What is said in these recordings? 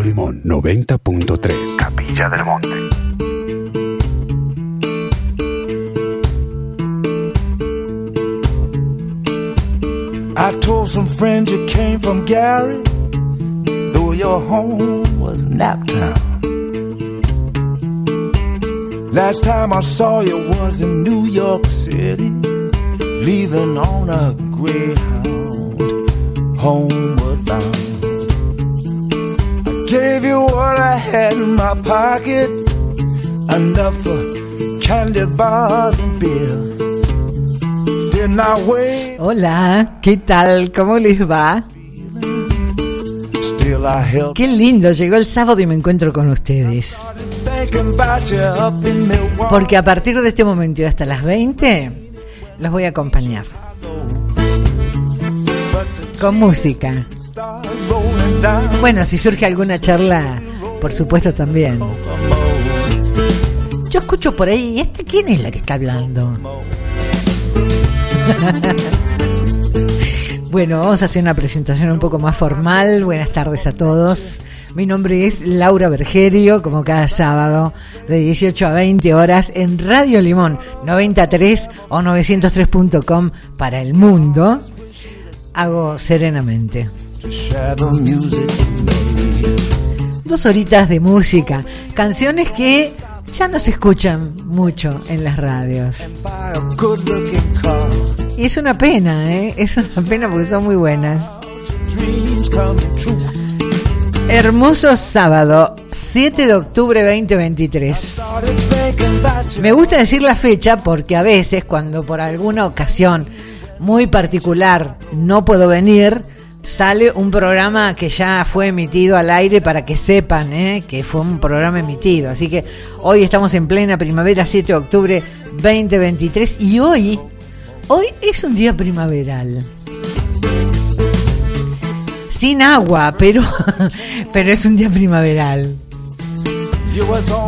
Limón 90.3 Capilla del Monte. I told some friends you came from Gary, though your home was Naptown. Last time I saw you was in New York City, leaving on a Greyhound, homeward bound. I gave you what I had in my pocket, enough for candy bars and beer. Didn't I wait? Hola, ¿qué tal? ¿Cómo les va? Qué lindo, llegó el sábado y me encuentro con ustedes. Porque a partir de este momento y hasta las 20 los voy a acompañar con música. Bueno, si surge alguna charla, por supuesto también. Yo escucho por ahí, ¿y esta quién es la que está hablando? Bueno, vamos a hacer una presentación un poco más formal. Buenas tardes a todos. Mi nombre es Laura Bergerio, como cada sábado, de 18 a 20 horas en Radio Limón 93 o 903.com para el mundo. Hago serenamente. Dos horitas de música, canciones que ya no se escuchan mucho en las radios. Y es una pena, ¿eh? Es una pena porque son muy buenas. Dreams coming true. Hermoso sábado, 7 de octubre 2023. Started thinking about you. Me gusta decir la fecha porque a veces cuando por alguna ocasión muy particular no puedo venir, sale un programa que ya fue emitido al aire para que sepan ¿eh? que fue un programa emitido. Así que hoy estamos en plena primavera, 7 de octubre 2023 y hoy, hoy es un día primaveral. Sin agua, pero, pero es un día primaveral.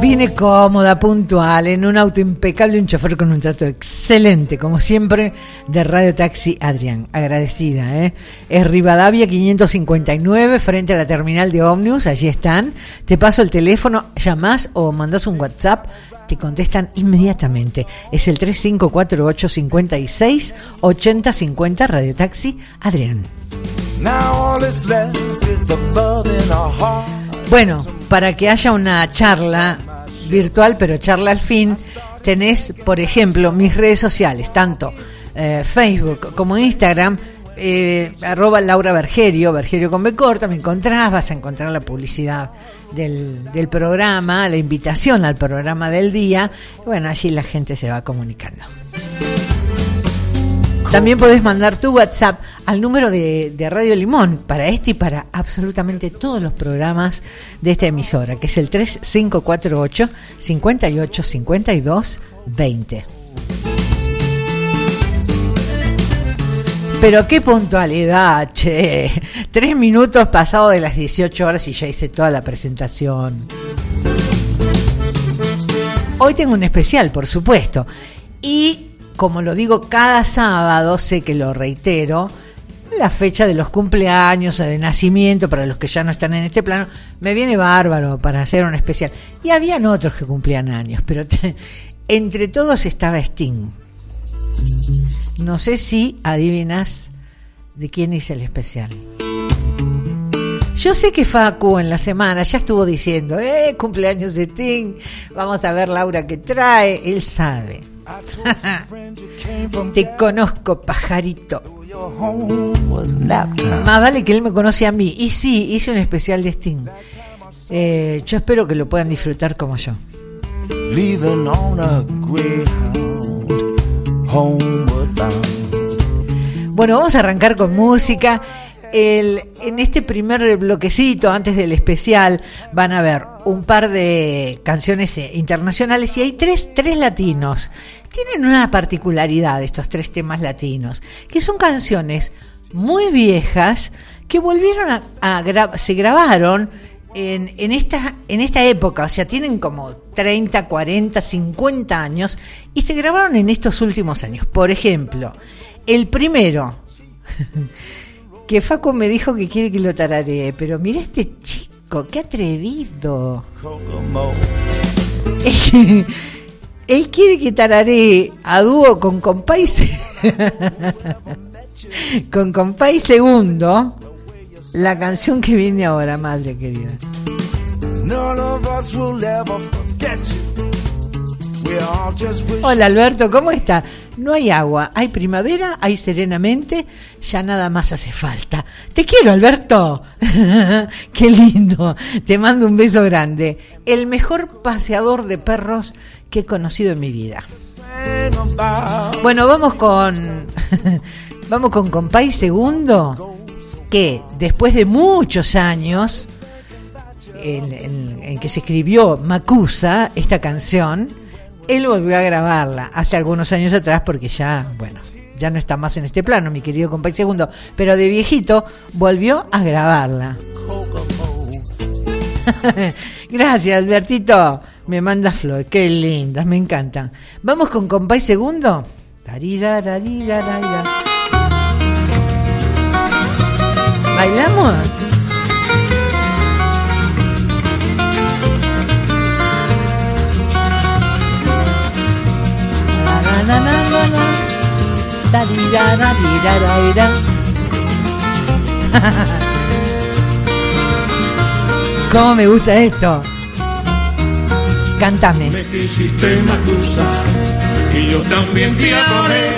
Vine cómoda, puntual, en un auto impecable, un chofer con un trato excelente, como siempre, de Radio Taxi Adrián. Agradecida, ¿eh? Es Rivadavia 559, frente a la terminal de Omnius, allí están. Te paso el teléfono, llamás o mandás un WhatsApp, te contestan inmediatamente. Es el 3548 56 80 50 Radio Taxi Adrián. Now all that's left is the Bueno, para que haya una charla virtual, pero charla al fin, tenés, por ejemplo, mis redes sociales, tanto eh, Facebook como Instagram, eh, arroba Laura Bergerio, Bergerio con B corta, me encontrás, vas a encontrar la publicidad del, del programa, la invitación al programa del día, bueno, allí la gente se va comunicando. También podés mandar tu WhatsApp al número de, Radio Limón para este y para absolutamente todos los programas de esta emisora, que es el 3548 58 52 20. Pero qué puntualidad, che. Tres minutos pasados de las 18 horas y ya hice toda la presentación. Hoy tengo un especial, por supuesto. Y como lo digo cada sábado, sé que lo reitero, la fecha de los cumpleaños de nacimiento, para los que ya no están en este plano, me viene bárbaro para hacer un especial. Y habían otros que cumplían años, pero entre todos estaba Sting. No sé si adivinas de quién hice el especial. Yo sé que Facu en la semana ya estuvo diciendo, eh, cumpleaños de Sting, vamos a ver Laura que trae, él sabe. Te conozco, pajarito. Más vale que él me conoce a mí. Y sí, hice un especial de Sting. Eh, yo espero que lo puedan disfrutar como yo. Bueno, vamos a arrancar con música. En este primer bloquecito, antes del especial, van a ver un par de canciones eh, internacionales y hay tres, tres latinos. Tienen una particularidad estos tres temas latinos, que son canciones muy viejas que volvieron a, a se grabaron en, esta, en esta época, o sea, tienen como 30, 40, 50 años y se grabaron en estos últimos años. Por ejemplo, el primero, que Facu me dijo que quiere que lo tararee, pero mira este chico. ¡Qué atrevido! Él quiere que tararé a dúo con Compay con Compay Segundo la canción que viene ahora, madre querida. None of us will. Hola Alberto, ¿cómo está? No hay agua, hay primavera, hay serenamente, ya nada más hace falta. Te quiero Alberto. Qué lindo. Te mando un beso grande. El mejor paseador de perros que he conocido en mi vida. Bueno, vamos con vamos con Compay Segundo, que después de muchos años en- en que se escribió Macusa, esta canción, él volvió a grabarla hace algunos años atrás porque ya, bueno, ya no está más en este plano, mi querido Compay Segundo, pero de viejito volvió a grabarla. Gracias, Albertito. Me manda flores, qué lindas, me encantan. Vamos con Compay Segundo. ¿Bailamos? ¿Cómo me gusta esto? Cántame. Me quisiste Macusa y yo también te adoré.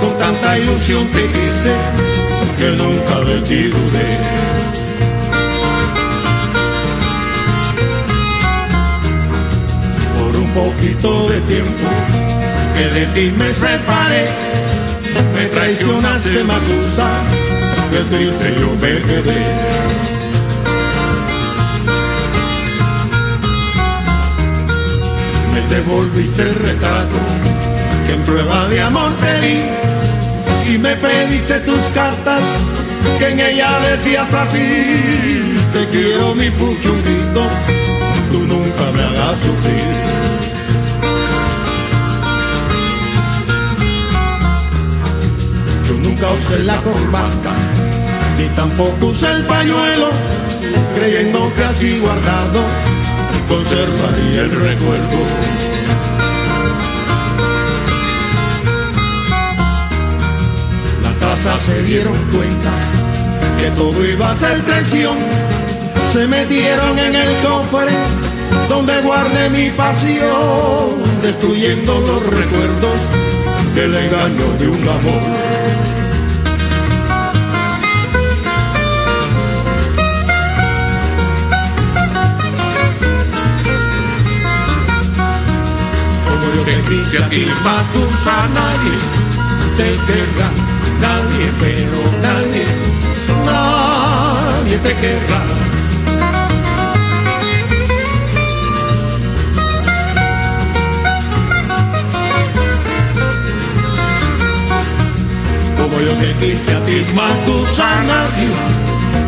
Con tanta ilusión te quise que nunca de ti dudé. Por un poquito de tiempo que de ti me separé, me traicionaste Macusa, qué triste yo me quedé. me devolviste el retrato que en prueba de amor te di. Y me pediste tus cartas que en ella decías así. Te quiero mi puchunguito tú nunca me hagas sufrir nunca usé la corbata ni tampoco usé el pañuelo creyendo que así guardado conservaría el recuerdo. La casa se dieron cuenta que todo iba a ser traición. Se metieron en el cofre donde guardé mi pasión, destruyendo los recuerdos del engaño de un amor. Yo te quise a nadie te querrá, nadie, pero nadie, nadie te querrá. Como yo te quise a ti, Matusa, nadie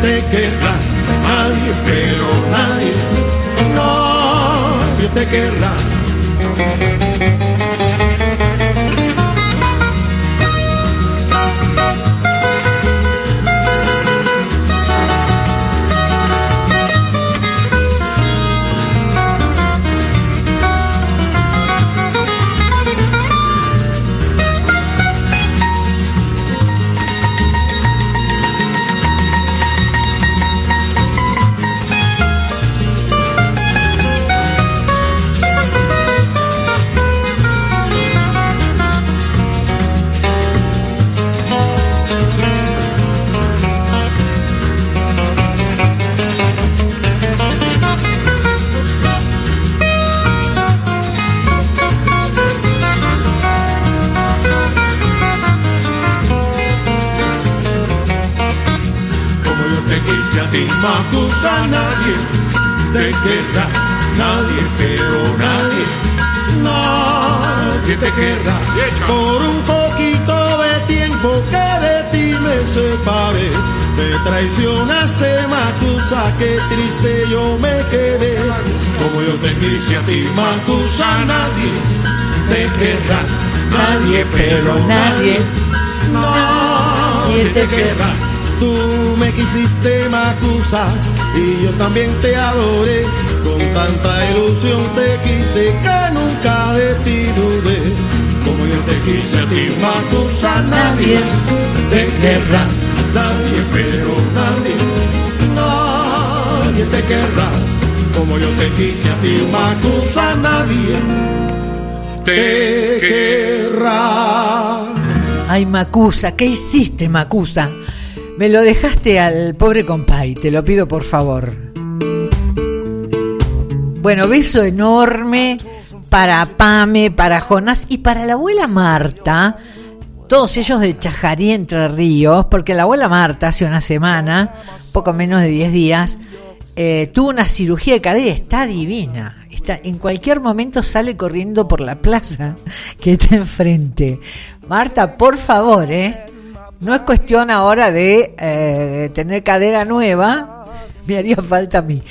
te querrá, nadie, pero nadie, nadie te querrá. Ti, Macusa, nadie te querrá, nadie, pero nadie, nadie te querrá. Por un poquito de tiempo que de ti me separé, me traicionaste, Macusa, qué triste yo me quedé. Como yo te quise a ti, Macusa, nadie te querrá, nadie, pero nadie, nadie te querrá. Quisiste, Macusa, y yo también te adoré. Con tanta ilusión te quise que nunca de ti dudé. Como yo te quise a ti, Matusa, nadie te querrá, nadie, pero nadie, nadie te querrá. Como yo te quise a ti, Matusa, nadie te querrá. Ay, Macusa, ¿qué hiciste, Macusa? Me lo dejaste al pobre compay, te lo pido por favor. Bueno, beso enorme para Pame, para Jonas y para la abuela Marta, todos ellos de Chajarí, Entre Ríos, porque la abuela Marta hace una semana, poco menos de 10 días, eh, tuvo una cirugía de cadera, está divina. Está, en cualquier momento sale corriendo por la plaza que está enfrente. Marta, por favor, ¿eh? No es cuestión ahora de eh, tener cadera nueva, me haría falta a mí.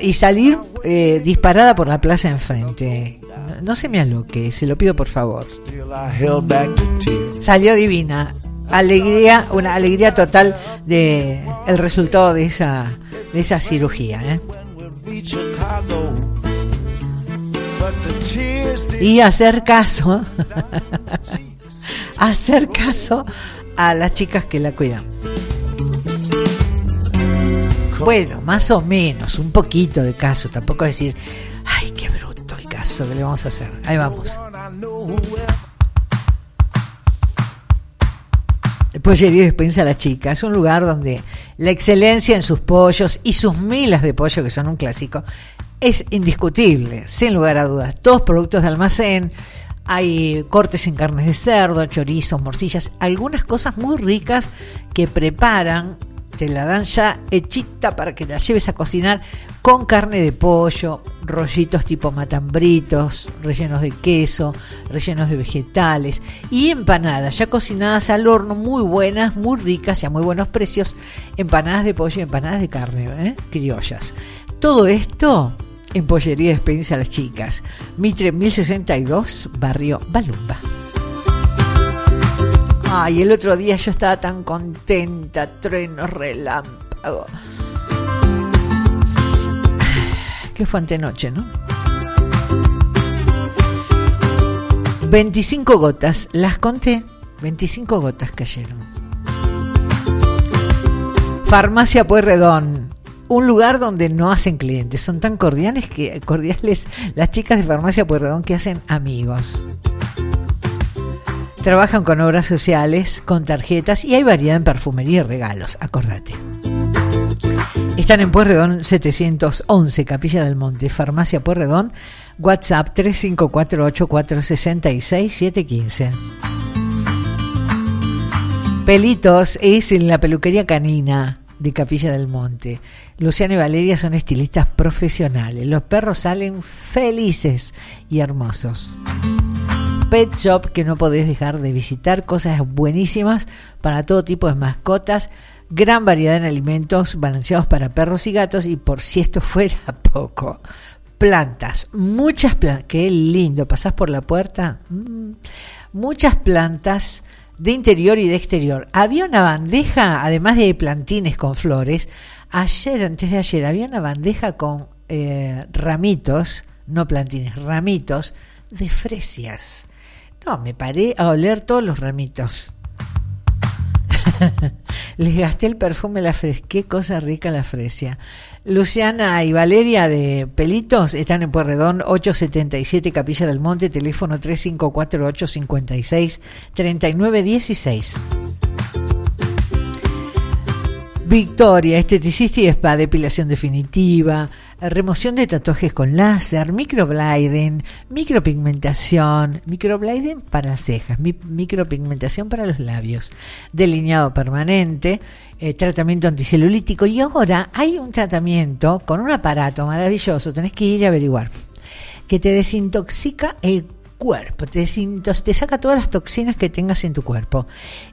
y salir eh, disparada por la plaza enfrente. No, se me aloque, se lo pido por favor. Salió divina. Alegría, una alegría total de el resultado de esa, de esa cirugía. ¿eh? Y hacer caso, hacer caso a las chicas que la cuidan. Bueno, más o menos, un poquito de caso, tampoco decir, ay, qué bruto el caso que le vamos a hacer. Ahí vamos. Pollería Despensa La Chica es un lugar donde la excelencia en sus pollos y sus milas de pollo, que son un clásico, es indiscutible, sin lugar a dudas. Todos productos de almacén, hay cortes en carnes de cerdo, chorizos, morcillas, algunas cosas muy ricas que preparan, te la dan ya hechita para que la lleves a cocinar con carne de pollo, rollitos tipo matambritos, rellenos de queso, rellenos de vegetales y empanadas ya cocinadas al horno, muy buenas, muy ricas y a muy buenos precios, empanadas de pollo y empanadas de carne, ¿eh? criollas. Todo esto en Pollería Experiencia las Chicas, Mitre 1062, Barrio Balumba. Ay, el otro día yo estaba tan contenta, trueno, relámpago. Qué fue antenoche, ¿no? 25 gotas, las conté, 25 gotas cayeron. Farmacia Pueyrredón, un lugar donde no hacen clientes. Son tan cordiales que cordiales las chicas de Farmacia Pueyrredón que hacen amigos. Trabajan con obras sociales, con tarjetas y hay variedad en perfumería y regalos, acordate. Están en Pueyrredón 711, Capilla del Monte, Farmacia Pueyrredón, WhatsApp 3548466715. Pelitos es en la peluquería canina de Capilla del Monte. Luciana y Valeria son estilistas profesionales. Los perros salen felices y hermosos. Pet Shop que no podés dejar de visitar, cosas buenísimas para todo tipo de mascotas, gran variedad en alimentos balanceados para perros y gatos y por si esto fuera poco, plantas, muchas plantas, qué lindo, pasás por la puerta, mm, muchas plantas de interior y de exterior. Había una bandeja, además de plantines con flores, ayer, antes de ayer, había una bandeja con eh, ramitos, no plantines, ramitos de fresias. No, me paré a oler todos los ramitos. Les gasté el perfume la fresia. Qué cosa rica la fresia. Luciana y Valeria de Pelitos están en Puerredón 877 Capilla del Monte, teléfono 3548 56 3916. Victoria, esteticista y spa, depilación definitiva, remoción de tatuajes con láser, microblading, micropigmentación, microblading para las cejas, micropigmentación para los labios, delineado permanente, eh, tratamiento anticelulítico y ahora hay un tratamiento con un aparato maravilloso, tenés que ir a averiguar, que te desintoxica el cuerpo, te, te saca todas las toxinas que tengas en tu cuerpo.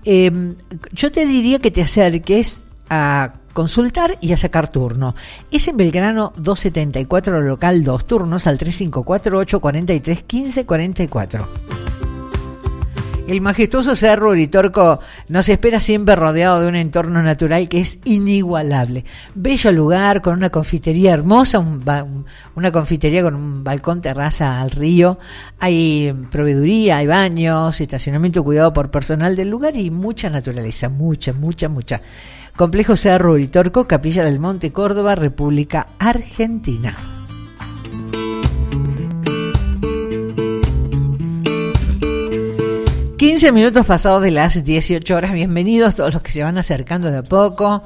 Em, yo te diría que te acerques a consultar y a sacar turno. Es en Belgrano 274 local 2 turnos al 3548 43 15 44. El majestuoso Cerro Uritorco nos espera siempre rodeado de un entorno natural que es inigualable. Bello lugar con una confitería hermosa, una confitería con un balcón terraza al río. Hay proveeduría, hay baños, estacionamiento cuidado por personal del lugar y mucha naturaleza, mucha, mucha, mucha. Complejo Cerro Uritorco, Capilla del Monte Córdoba, República Argentina. 15 minutos pasados de las 18 horas. Bienvenidos todos los que se van acercando de a poco.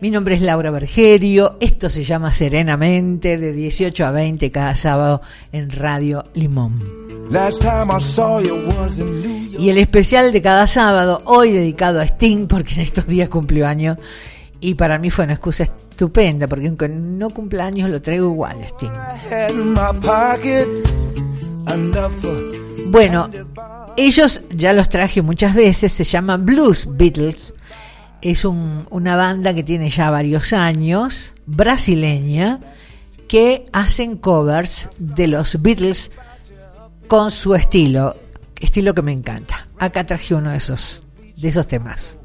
Mi nombre es Laura Bergerio. Esto se llama Serenamente de 18 a 20 cada sábado en Radio Limón. Y el especial de cada sábado, hoy dedicado a Sting, porque en estos días cumplió año. Y para mí fue una excusa estupenda, porque aunque no cumpleaños lo traigo igual, Sting. Bueno, ellos ya los traje muchas veces, se llaman Blues Beatles. Es una banda que tiene ya varios años, brasileña, que hacen covers de los Beatles con su estilo, estilo que me encanta. Acá traje uno de esos, de esos temas.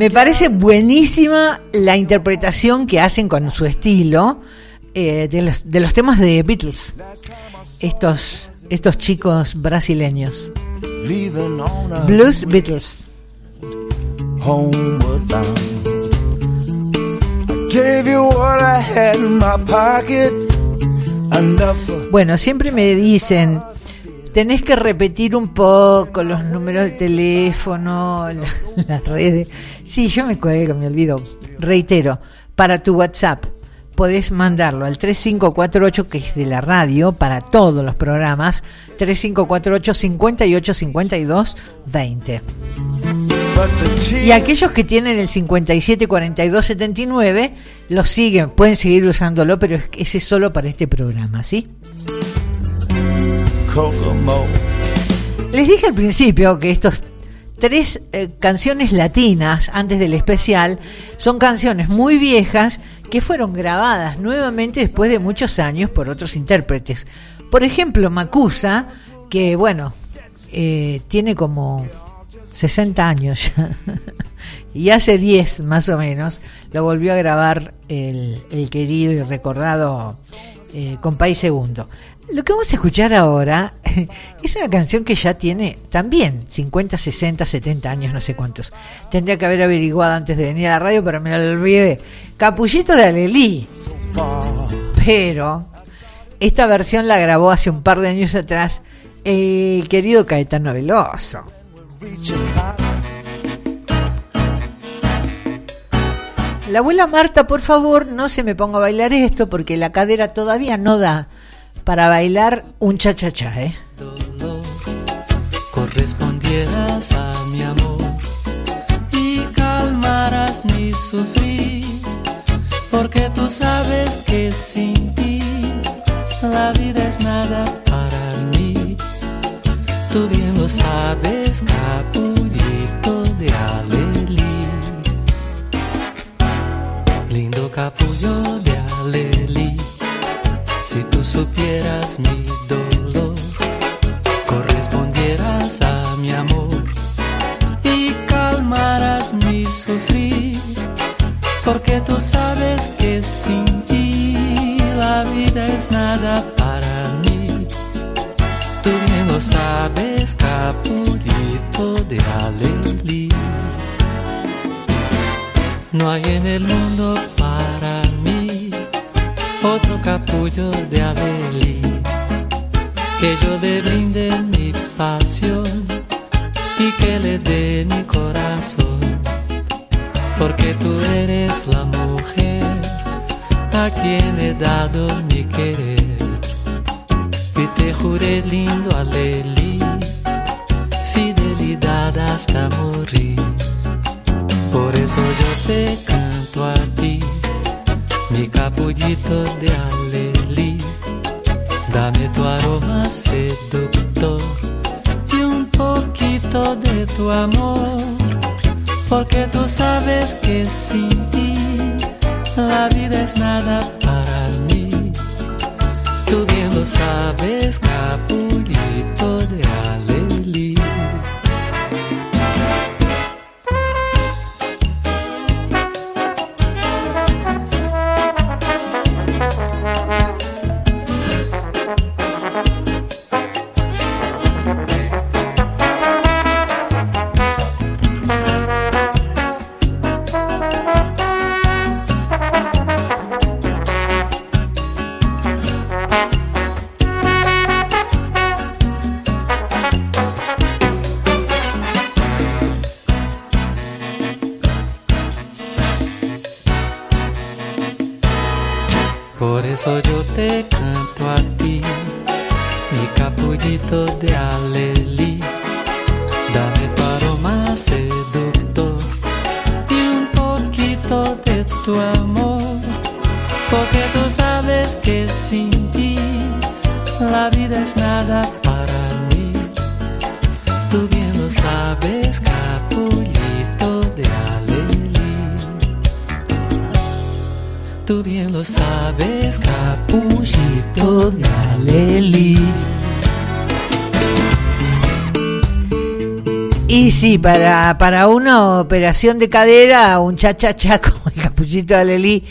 Me parece buenísima la interpretación que hacen con su estilo eh, de, los, de los temas de Beatles. Estos, estos chicos brasileños. Blues Beatles. Homeward bound. I gave you what I had in my pocket. Bueno, siempre me dicen, tenés que repetir un poco los números de teléfono, las redes. Sí, yo me cuelgo, me olvido. Reitero, para tu WhatsApp podés mandarlo al 3548 que es de la radio para todos los programas 3548 58 52 20 y aquellos que tienen el 57 42 79 lo siguen pueden seguir usándolo pero ese es solo para este programa ¿sí? Les dije al principio que estos tres eh, canciones latinas antes del especial son canciones muy viejas que fueron grabadas nuevamente después de muchos años por otros intérpretes. Por ejemplo, Macusa, que bueno, eh, tiene como 60 años ya, y hace 10 más o menos lo volvió a grabar el, querido y recordado eh, Compay Segundo. Lo que vamos a escuchar ahora es una canción que ya tiene también 50, 60, 70 años, no sé cuántos. Tendría que haber averiguado antes de venir a la radio, pero me lo olvidé. Capullito de Alelí. Pero esta versión la grabó hace un par de años atrás el querido Caetano Veloso. La abuela Marta, por favor, no se me ponga a bailar esto porque la cadera todavía no da para bailar un cha-cha-cha, ¿eh? Correspondieras a mi amor y calmarás mi sufrir, porque tú sabes que sin ti la vida es nada para mí. Tú bien lo sabes, capullito de Alelí. Lindo capullo de Alelí No hay en el mundo para otro capullo de Abelí, que yo le brinde mi pasión y que le dé mi corazón, porque tú eres la mujer a quien he dado mi querer. Y te juré lindo Alelí, fidelidad hasta morir. Canto a ti mi capullito de alelí. Dame tu aroma seductor y un poquito de tu amor, porque tú sabes que sin ti la vida es nada para mí. Tú bien lo sabes, sí, para, para una operación de cadera, un cha-cha-cha como el capuchito de Lelí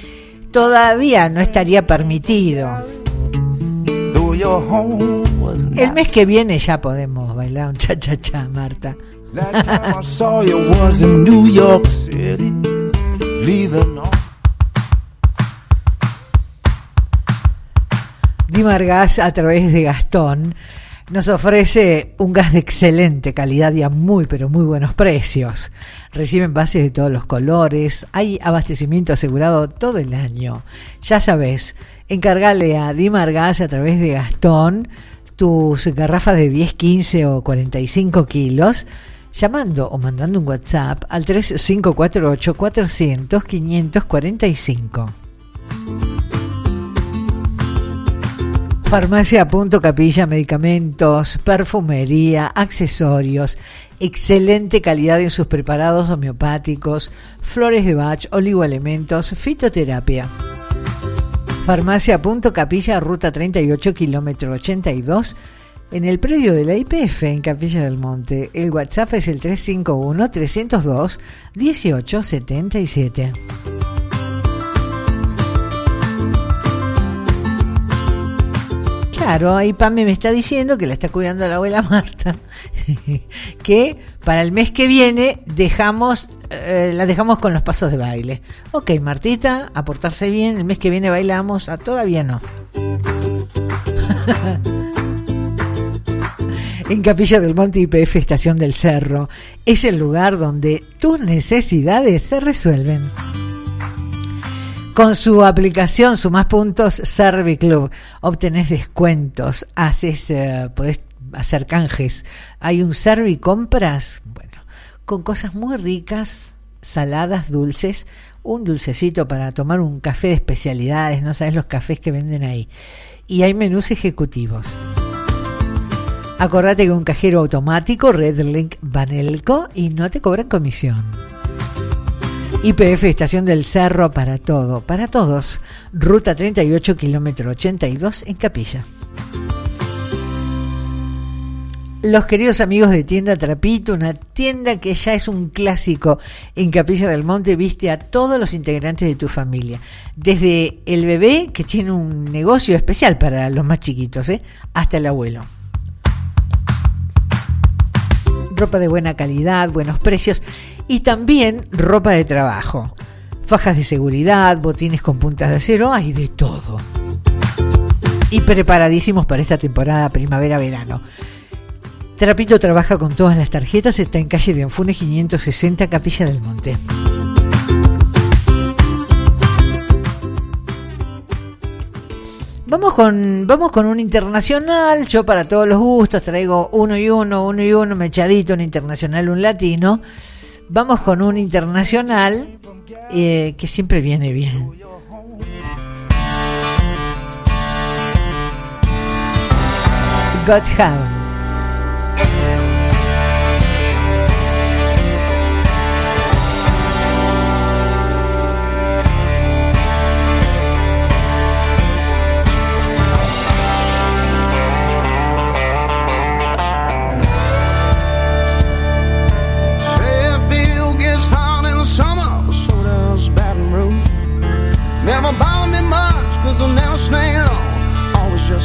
todavía no estaría permitido. El mes que viene ya podemos bailar un cha-cha-cha, Marta. Dimargas a través de Gastón nos ofrece un gas de excelente calidad y a muy pero muy buenos precios. Reciben bases de todos los colores, hay abastecimiento asegurado todo el año. Ya sabes, encargale a Dimar Gas a través de Gastón tus garrafas de 10, 15 o 45 kilos llamando o mandando un WhatsApp al 3548 400 545. Farmacia Punto Capilla, medicamentos, perfumería, accesorios, excelente calidad en sus preparados homeopáticos, flores de Bach, oligoelementos, fitoterapia. Farmacia Punto Capilla, ruta 38, kilómetro 82, en el predio de la IPF en Capilla del Monte. El WhatsApp es el 351 Claro, ahí Pame me está diciendo que la está cuidando la abuela Marta, que para el mes que viene dejamos, eh, la dejamos con los pasos de baile. Ok, Martita, a portarse bien, el mes que viene bailamos, a todavía no. en Capilla del Monte IPF Estación del Cerro es el lugar donde tus necesidades se resuelven. Con su aplicación Sumas Puntos Serviclub obtenés descuentos, haces, eh, hacer canjes. Hay un Servicompras, bueno, con cosas muy ricas, saladas, dulces, un dulcecito para tomar un café de especialidades, no sabes los cafés que venden ahí. Y hay menús ejecutivos. Acordate que un cajero automático, Redlink Banelco, y no te cobran comisión. IPF Estación del Cerro para todo, para todos. Ruta 38, kilómetro 82 en Capilla. Los queridos amigos de Tienda Trapito, una tienda que ya es un clásico en Capilla del Monte, viste a todos los integrantes de tu familia. Desde el bebé, que tiene un negocio especial para los más chiquitos, ¿eh? hasta el abuelo ropa de buena calidad, buenos precios y también ropa de trabajo. Fajas de seguridad, botines con puntas de acero, hay de todo. Y preparadísimos para esta temporada primavera-verano. Trapito trabaja con todas las tarjetas, está en calle de Anfunes 560, Capilla del Monte. Vamos con, vamos con un internacional. Yo para todos los gustos traigo uno y uno, uno y uno, mechadito, un internacional, un latino. Vamos con un internacional eh, que siempre viene bien. Godhound.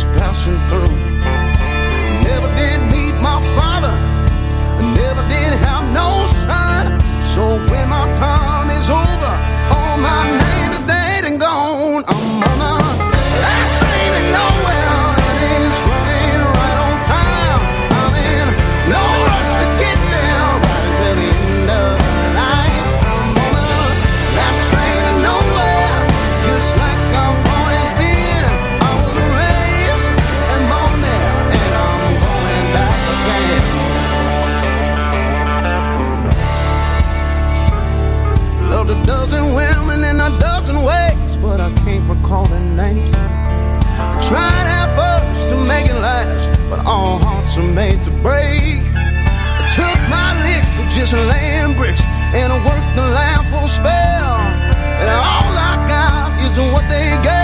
Passing through. Never did meet my father, never did have no son. So when my time but all hearts are made to break. I took my licks of just laying bricks, and I worked the land for a spell. And all I got is what they gave,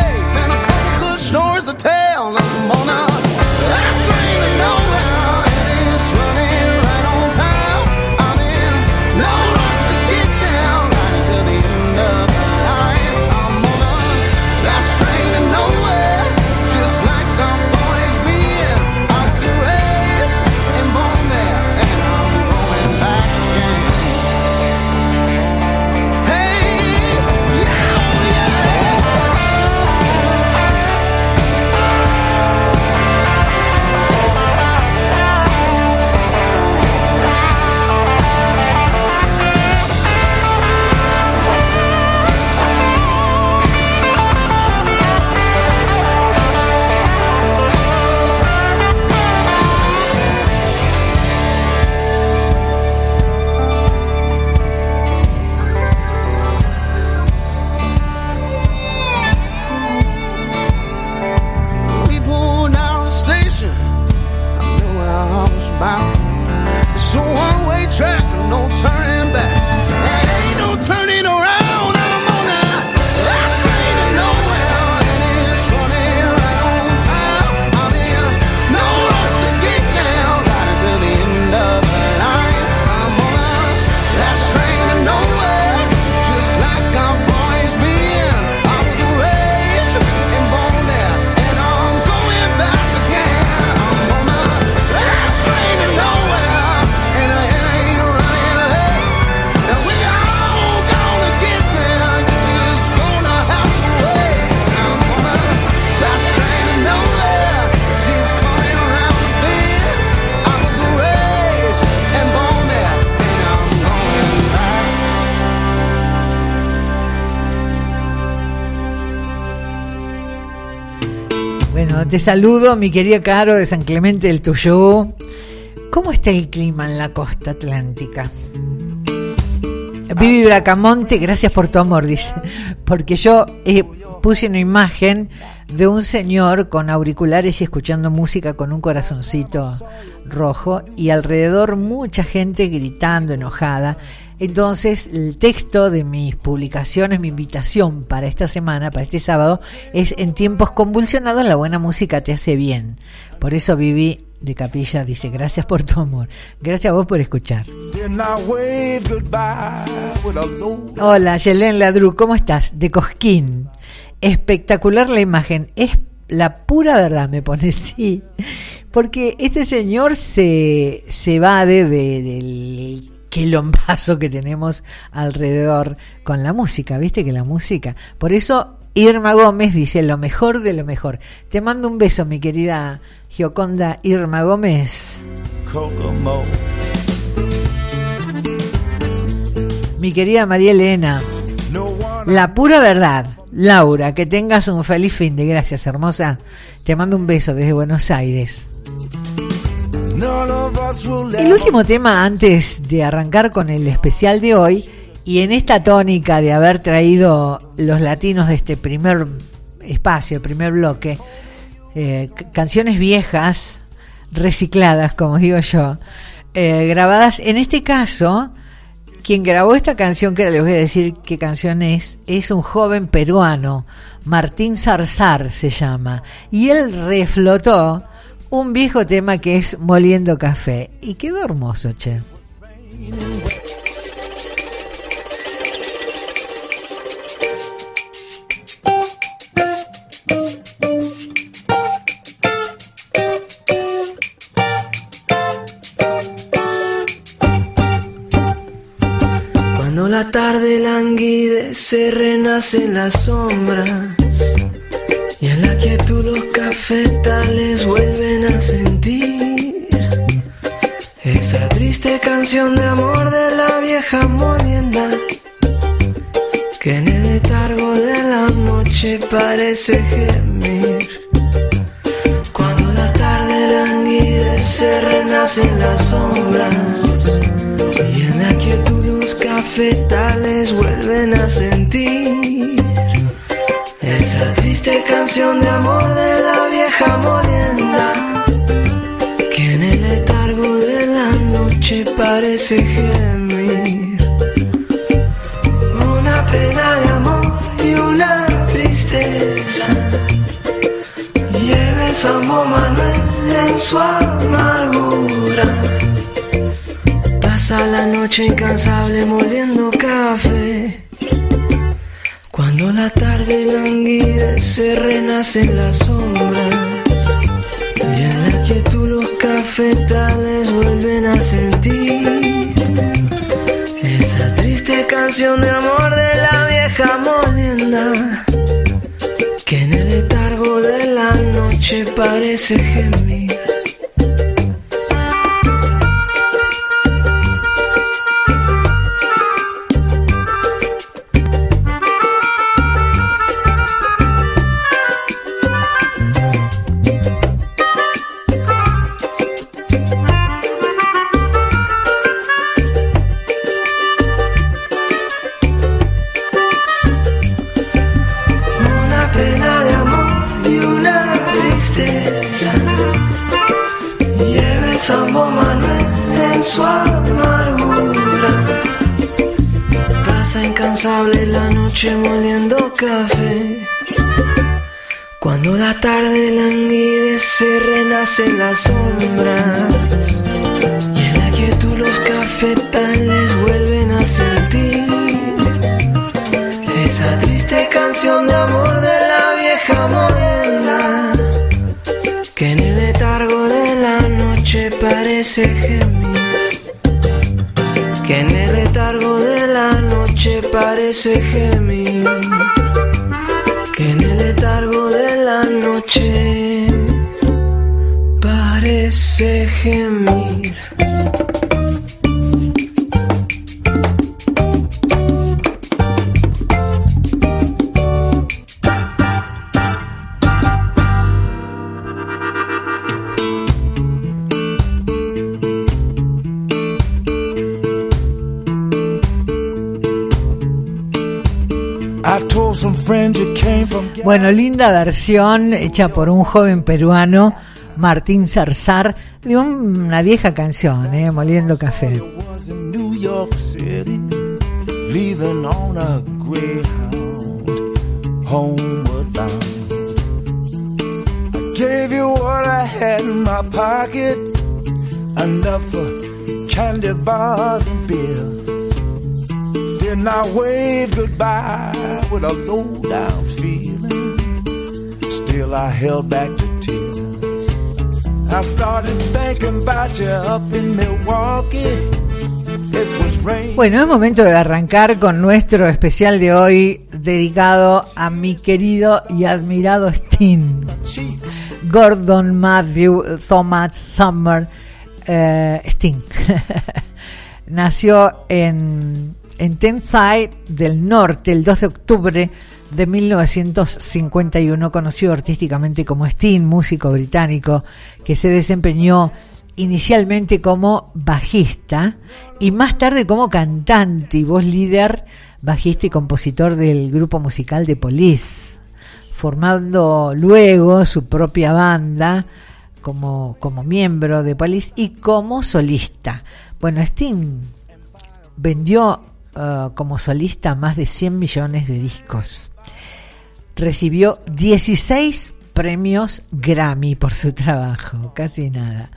te saludo, mi querida Caro de San Clemente del Tuyú. ¿Cómo está el clima en la costa atlántica? Vivi Bracamonte, gracias por tu amor, dice. Porque yo eh, puse una imagen de un señor con auriculares y escuchando música con un corazoncito rojo y alrededor mucha gente gritando, enojada. Entonces, el texto de mis publicaciones, mi invitación para esta semana, para este sábado, es en tiempos convulsionados la buena música te hace bien. Por eso viví de Capilla dice, gracias por tu amor. Gracias a vos por escuchar. Hola, Yelén Ladru, ¿cómo estás? De Cosquín. Espectacular la imagen. Es la pura verdad, me pone sí. Porque este señor se, se va de, del quilombazo que tenemos alrededor con la música, ¿viste? Que la música. Por eso Irma Gómez dice lo mejor de lo mejor. Te mando un beso, mi querida Gioconda Irma Gómez. Mi querida María Elena. La pura verdad. Laura, que tengas un feliz fin de gracias, hermosa. Te mando un beso desde Buenos Aires. El último tema antes de arrancar con el especial de hoy y en esta tónica de haber traído los latinos de este primer espacio, primer bloque, eh, canciones viejas, recicladas, como digo yo, eh, grabadas, en este caso, quien grabó esta canción, que ahora les voy a decir qué canción es, es un joven peruano, Martín Zarzar se llama, y él reflotó un viejo tema que es Moliendo Café. Y quedó hermoso, che. Cuando la tarde languide se renace en las sombras y en la quietud los cafetales vuelven a sentir esa triste canción de amor de la vieja molienda que en el letargo de la noche parece gemir. Cuando la tarde languide se renace en las sombras y en la quietud los cafetales vuelven a sentir esa triste canción de amor de la vieja molienda que en el letargo de la noche parece gemir. Una pena de amor y una tristeza. Lleva el Samo Manuel en su amargura. Pasa la noche incansable moliendo café. La tarde languida se renace en las sombras y en la quietud los cafetales vuelven a sentir esa triste canción de amor de la vieja molienda que en el letargo de la noche parece gemir. En las sombras. Y en la quietud los cafetales vuelven a sentir esa triste canción de amor de la vieja molienda que en el letargo de la noche parece gemir. Que en el letargo de la noche parece gemir. Que en el letargo de la noche Bueno, linda versión hecha por un joven peruano, Martín Zarzar, de una vieja canción, eh, Moliendo Café. gave you what I had in my pocket, enough for candy bars and beer. Then I waved goodbye with a low down feeling. I started thinking about you up in Milwaukee. Bueno, es momento de arrancar con nuestro especial de hoy dedicado a mi querido y admirado Sting. Gordon Matthew Thomas Summer eh, Sting. Nació en en del Norte el 2 de octubre de 1951, conocido artísticamente como Sting, músico británico que se desempeñó inicialmente como bajista y más tarde como cantante y voz líder, bajista y compositor del grupo musical de Police, formando luego su propia banda como, como miembro de Police y como solista. Bueno, Sting vendió Uh, como solista más de 100 millones de discos. Recibió 16 premios Grammy por su trabajo, casi nada.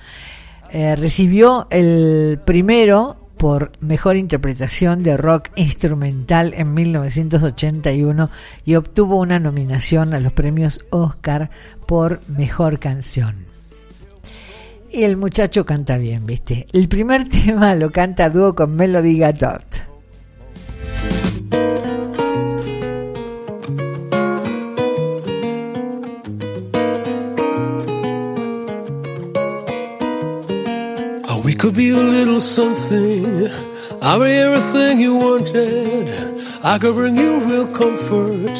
Eh, recibió el primero por mejor interpretación de rock instrumental en 1981 y obtuvo una nominación a los premios Oscar por mejor canción. Y el muchacho canta bien, ¿viste? El primer tema lo canta dúo con Melody Gatot. Could be a little something. I'll be everything you wanted. I could bring you real comfort.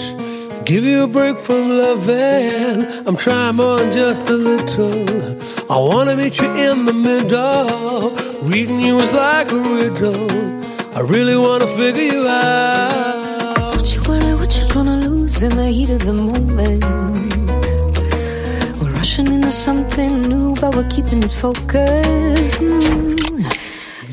Give you a break from loving. I'm trying than just a little. I wanna meet you in the middle. Reading you is like a riddle. I really wanna figure you out. Don't you worry what you're gonna lose in the heat of the moment something new, but we're keeping it focused. Mm.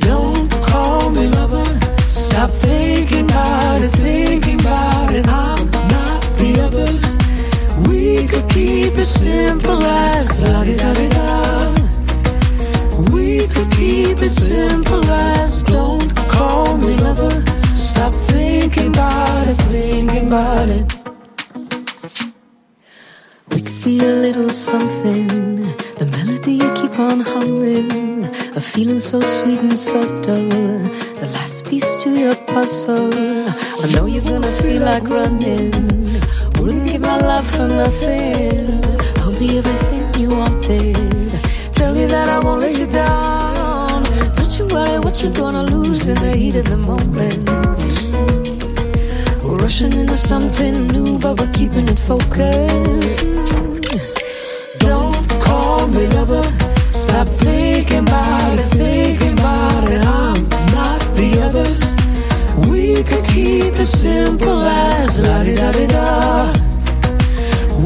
Don't call me lover. Stop thinking about it, thinking about it. I'm not the others. We could keep it simple as la di da di da. We could keep it simple as don't call me lover. Stop thinking about it, thinking about it be a little something. The melody you keep on humming, a feeling so sweet and subtle. The last piece to your puzzle. I know you're gonna feel like running. Wouldn't give my life for nothing. I'll be everything you wanted. Tell you that I won't let you down. Don't you worry what you're gonna lose in the heat of the moment. We're rushing into something new, but we're keeping it focused me lover. Stop thinking about it, thinking about it. I'm not the others. We could keep it simple as la di da di da.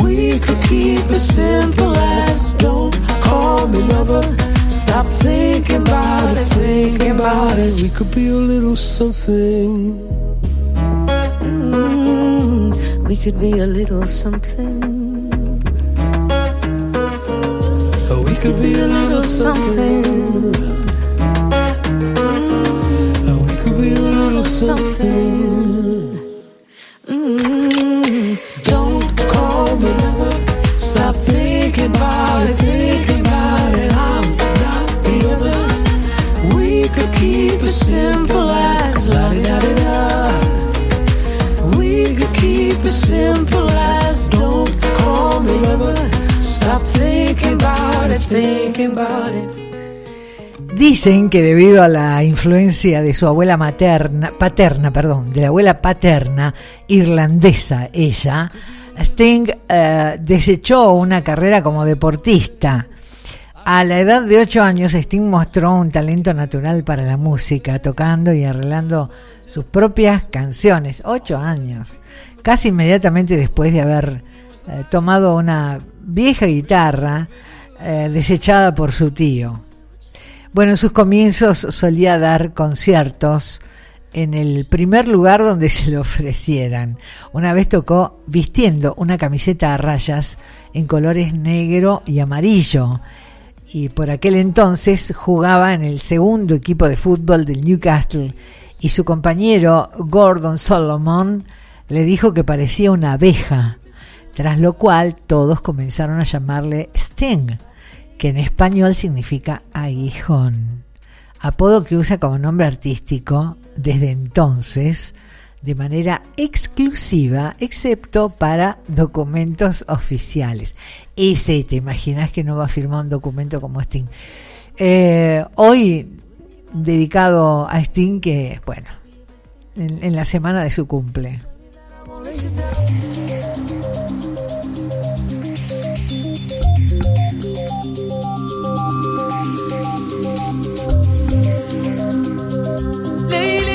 We could keep it simple as don't call me lover. Stop thinking about it, thinking about it. We could be a little something. Mm, we could be a little something. Could be a little something. Oh, we could be a little something. Dicen que debido a la influencia de su abuela materna, paterna, perdón, de la abuela paterna irlandesa, ella, Sting eh, desechó una carrera como deportista A la edad de 8 años, Sting mostró un talento natural para la música, tocando y arreglando sus propias canciones. 8 años. Casi inmediatamente después de haber eh, tomado una vieja guitarra eh, desechada por su tío. Bueno, en sus comienzos solía dar conciertos en el primer lugar donde se le ofrecieran. Una vez tocó vistiendo una camiseta a rayas en colores negro y amarillo y por aquel entonces jugaba en el segundo equipo de fútbol del Newcastle y su compañero Gordon Solomon le dijo que parecía una abeja, tras lo cual todos comenzaron a llamarle Sting, que en español significa aguijón, apodo que usa como nombre artístico desde entonces de manera exclusiva, excepto para documentos oficiales. Y si te imaginas que no va a firmar un documento como Sting. Eh, hoy dedicado a Sting, que bueno, en, en la semana de su cumple. leyli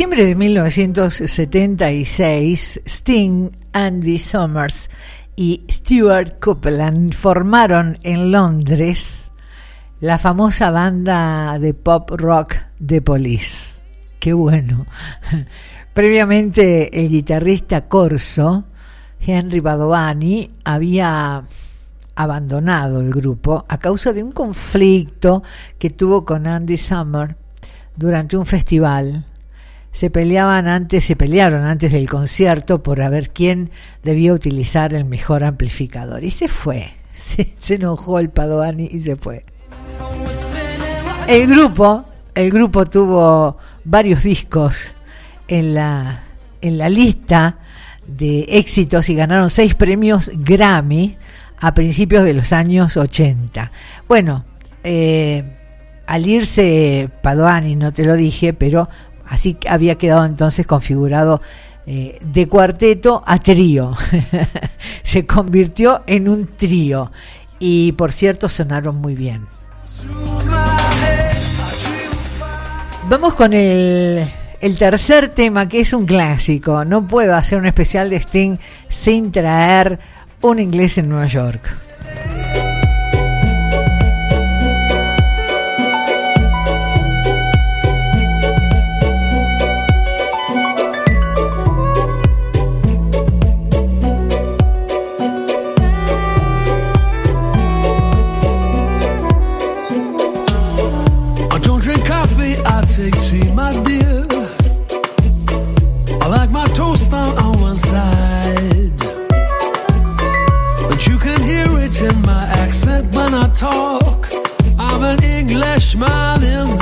diciembre de 1976, Sting, Andy Summers y Stuart Copeland formaron en Londres la famosa banda de pop rock The Police. Qué bueno. Previamente el guitarrista corso Henry Badovani había abandonado el grupo a causa de un conflicto que tuvo con Andy Summer durante un festival. Se peleaban antes, se pelearon antes del concierto por ver quién debía utilizar el mejor amplificador. Y se fue. Se, enojó el Padovani y se fue. El grupo, el grupo tuvo varios discos en la, en la lista de éxitos y ganaron seis premios Grammy a principios de los años 80. Bueno, eh, al irse Padoani, no te lo dije, pero así había quedado entonces configurado eh, de cuarteto a trío. Se convirtió en un trío y por cierto sonaron muy bien. Vamos con el, el tercer tema que es un clásico. No puedo hacer un especial de Sting sin traer un inglés en Nueva York. Talk. I'm an Englishman in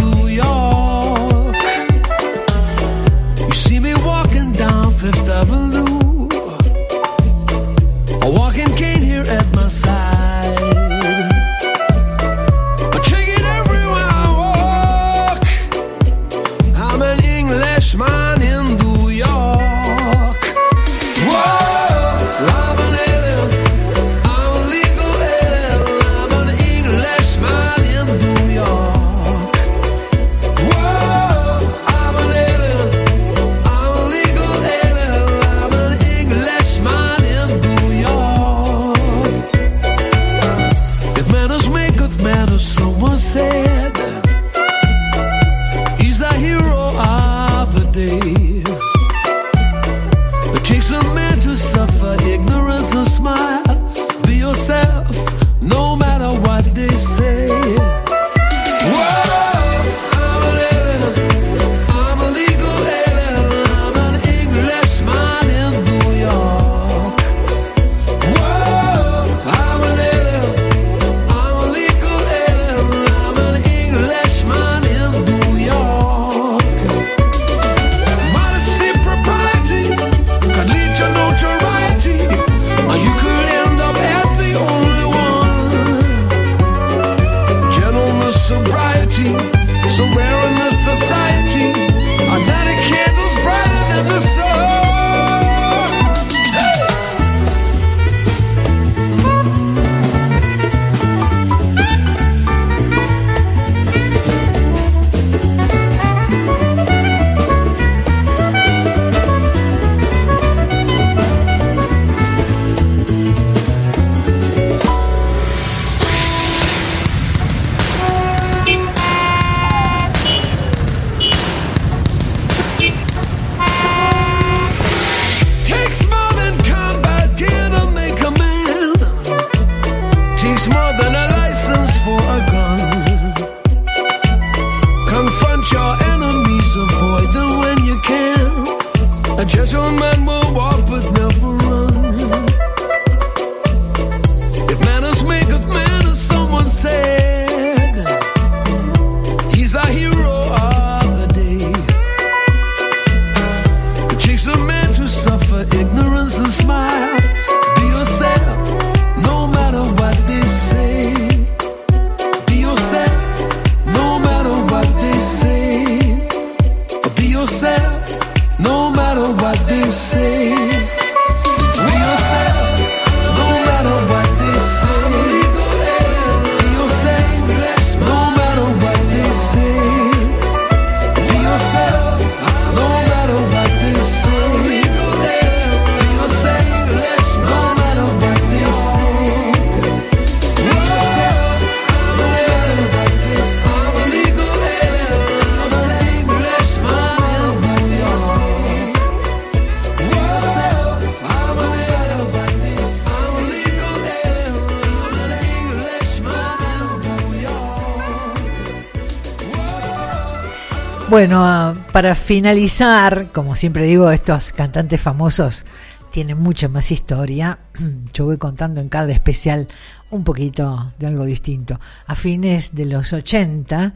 Bueno, ah, para finalizar, como siempre digo, estos cantantes famosos tienen mucha más historia. Yo voy contando en cada especial un poquito de algo distinto. A fines de los 80,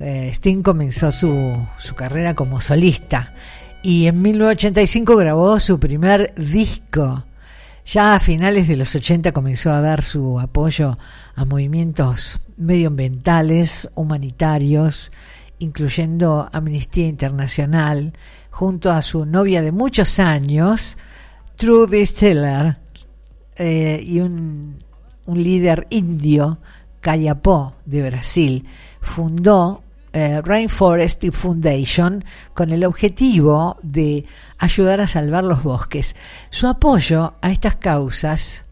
eh, Sting comenzó su, su carrera como solista y en 1985 grabó su primer disco. Ya a finales de los 80 comenzó a dar su apoyo a movimientos medioambientales, humanitarios, incluyendo Amnistía Internacional, junto a su novia de muchos años, Trudy Steller, eh, y un, un, líder indio, Cayapó, de Brasil, fundó eh, Rainforest Foundation con el objetivo de ayudar a salvar los bosques. Su apoyo a estas causas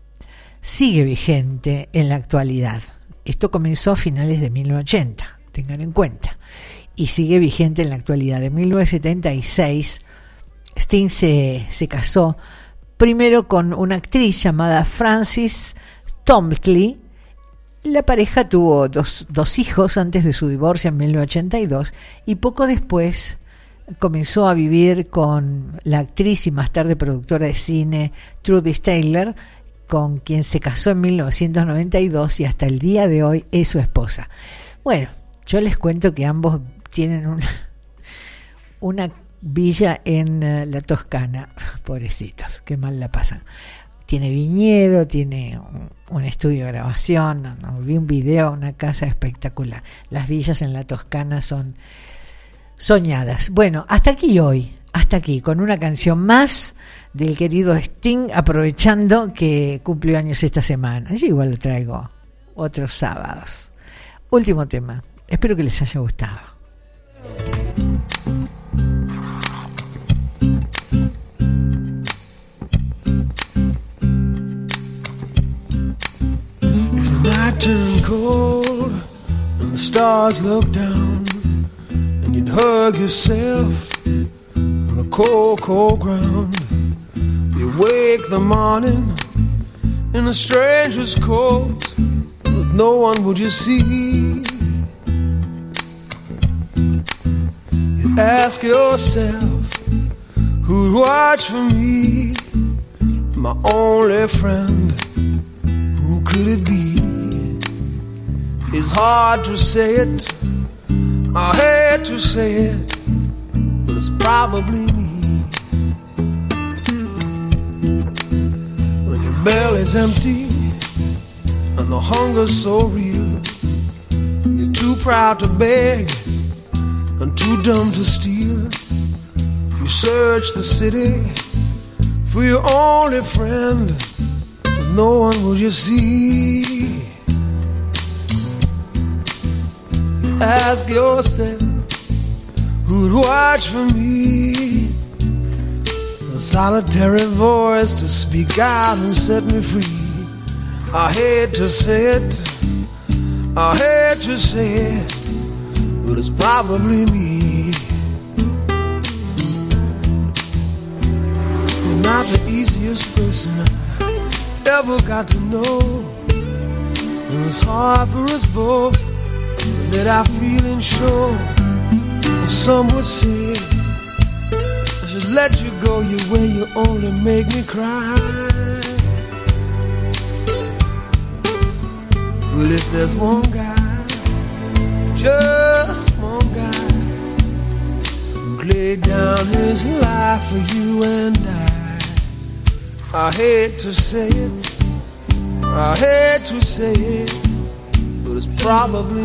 sigue vigente en la actualidad. Esto comenzó a finales de 1980, tengan en cuenta y sigue vigente en la actualidad. En 1976, Sting se, se casó primero con una actriz llamada Francis Tomsley. La pareja tuvo dos, dos hijos antes de su divorcio en 1982 y poco después comenzó a vivir con la actriz y más tarde productora de cine Trudy Taylor, con quien se casó en 1992 y hasta el día de hoy es su esposa. Bueno, yo les cuento que ambos tienen una, una villa en eh, la Toscana, pobrecitos, qué mal la pasan. Tiene viñedo, tiene un, estudio de grabación, vi un video, una casa espectacular. Las villas en la Toscana son soñadas. Bueno, hasta aquí hoy, hasta aquí, con una canción más del querido Sting, aprovechando que cumplió años esta semana. Yo igual lo traigo otros sábados. Último tema. Espero que les haya gustado. If the night turned cold and the stars looked down, and you'd hug yourself on the cold, cold ground, you wake the morning in a stranger's coat, but no one would you see. Ask yourself who'd watch for me, my only friend. Who could it be? It's hard to say it, I hate to say it, but it's probably me. When your belly's empty and the hunger's so real, you're too proud to beg and too dumb to steal. You search the city for your only friend, but no one will you see. You ask yourself who'd watch for me. A solitary voice to speak out and set me free. I hate to say it, I hate to say it but it's probably me. You're not the easiest person I ever got to know. It was hard for us both let our feelings show. Some would say I should let you go your way, you only make me cry. Well, if there's one guy just one guy laid down his life for you and I. I hate to say it, I hate to say it, but it's probably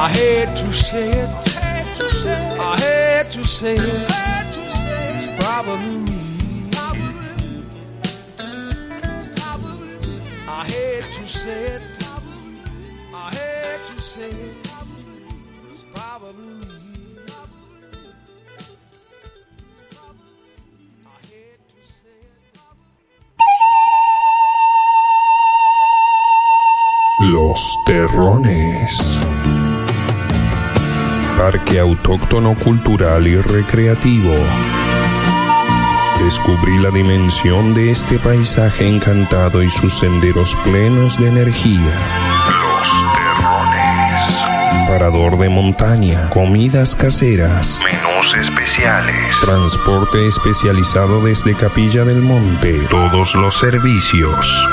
I hate to say it. I hate to say it. It's probably me. I hate to say. Los Terrones. Parque Autóctono Cultural y Recreativo. Descubrí la dimensión de este paisaje encantado y sus senderos plenos de energía. Los Terrones. Parador de montaña, comidas caseras, menús especiales, transporte especializado desde Capilla del Monte, todos los servicios.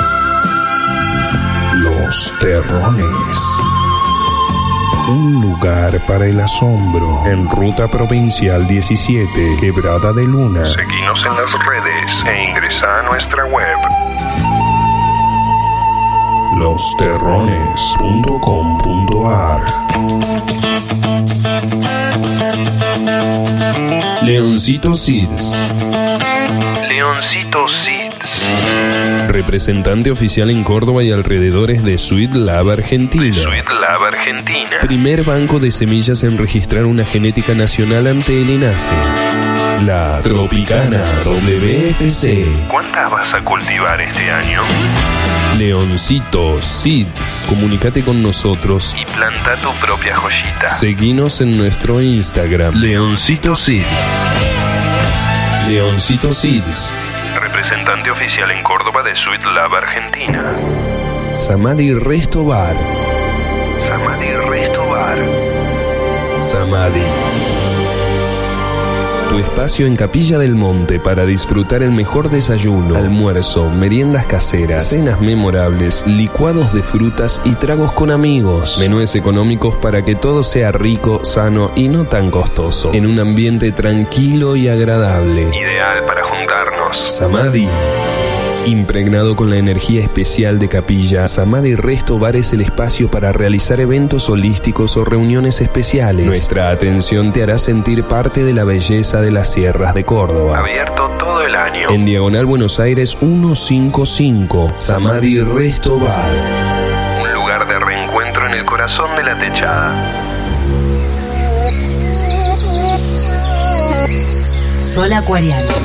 Los Terrones. Un lugar para el asombro en Ruta Provincial 17, Quebrada de Luna. Seguimos en las redes e ingresa a nuestra web. losterrones.com.ar Leoncito Seeds. Leoncito Seeds. Representante oficial en Córdoba y alrededores de Sweet Lab Argentina. Sweet Lab Argentina. Primer banco de semillas en registrar una genética nacional ante el INASE. La Tropicana WFC. ¿Cuántas vas a cultivar este año? Leoncito Seeds. Comunícate con nosotros y planta tu propia joyita. Seguinos en nuestro Instagram. Leoncito Seeds. Leoncito Seeds. Representante oficial en Córdoba de Sweet Lab Argentina. Samadhi Resto Bar. Samadhi Resto Bar. Samadhi. Tu espacio en Capilla del Monte para disfrutar el mejor desayuno, almuerzo, meriendas caseras, cenas memorables, licuados de frutas y tragos con amigos. Menúes económicos para que todo sea rico, sano y no tan costoso. En un ambiente tranquilo y agradable. Ideal para juntarnos. Samadhi. Impregnado con la energía especial de Capilla, Samadhi Resto Bar es el espacio para realizar eventos holísticos o reuniones especiales. Nuestra atención te hará sentir parte de la belleza de las sierras de Córdoba. Abierto todo el año. En Diagonal Buenos Aires 155. Samadhi Resto Bar. Un lugar de reencuentro en el corazón de la techada. Sol Acuariano.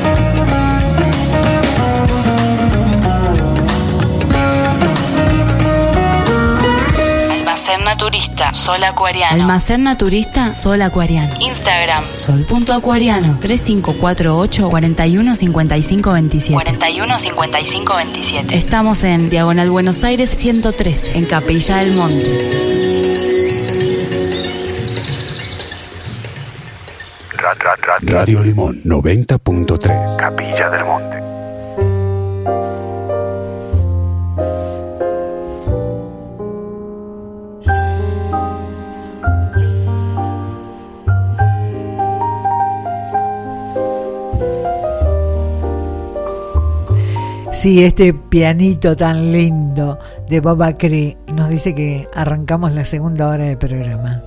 Almacén Naturista, Sol Acuariano. Almacén Naturista Sol Acuariano. Instagram. Sol.acuariano 3548 415527 415527. Estamos en Diagonal Buenos Aires 103, en Capilla del Monte. Radio Limón 90.3. Capilla del Monte. Sí, este pianito tan lindo de Boba Cree nos dice que arrancamos la segunda hora de programa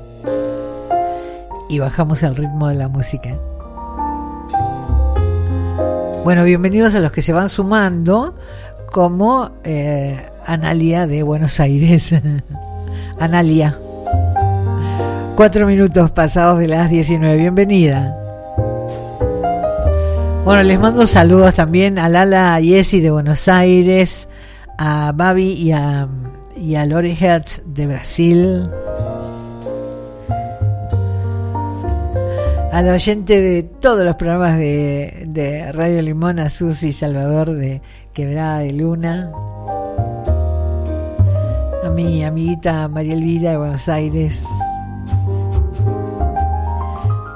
y bajamos el ritmo de la música. Bueno, bienvenidos a los que se van sumando, como eh, Analia de Buenos Aires. Analia. Cuatro minutos pasados de las 19. Bienvenida. Bueno, les mando saludos también a Lala Yesi de Buenos Aires, a Babi y a, y a Lori Hertz de Brasil. al oyente de todos los programas de, Radio Limón, a Susi Salvador de Quebrada de Luna, a mi amiguita María Elvira de Buenos Aires,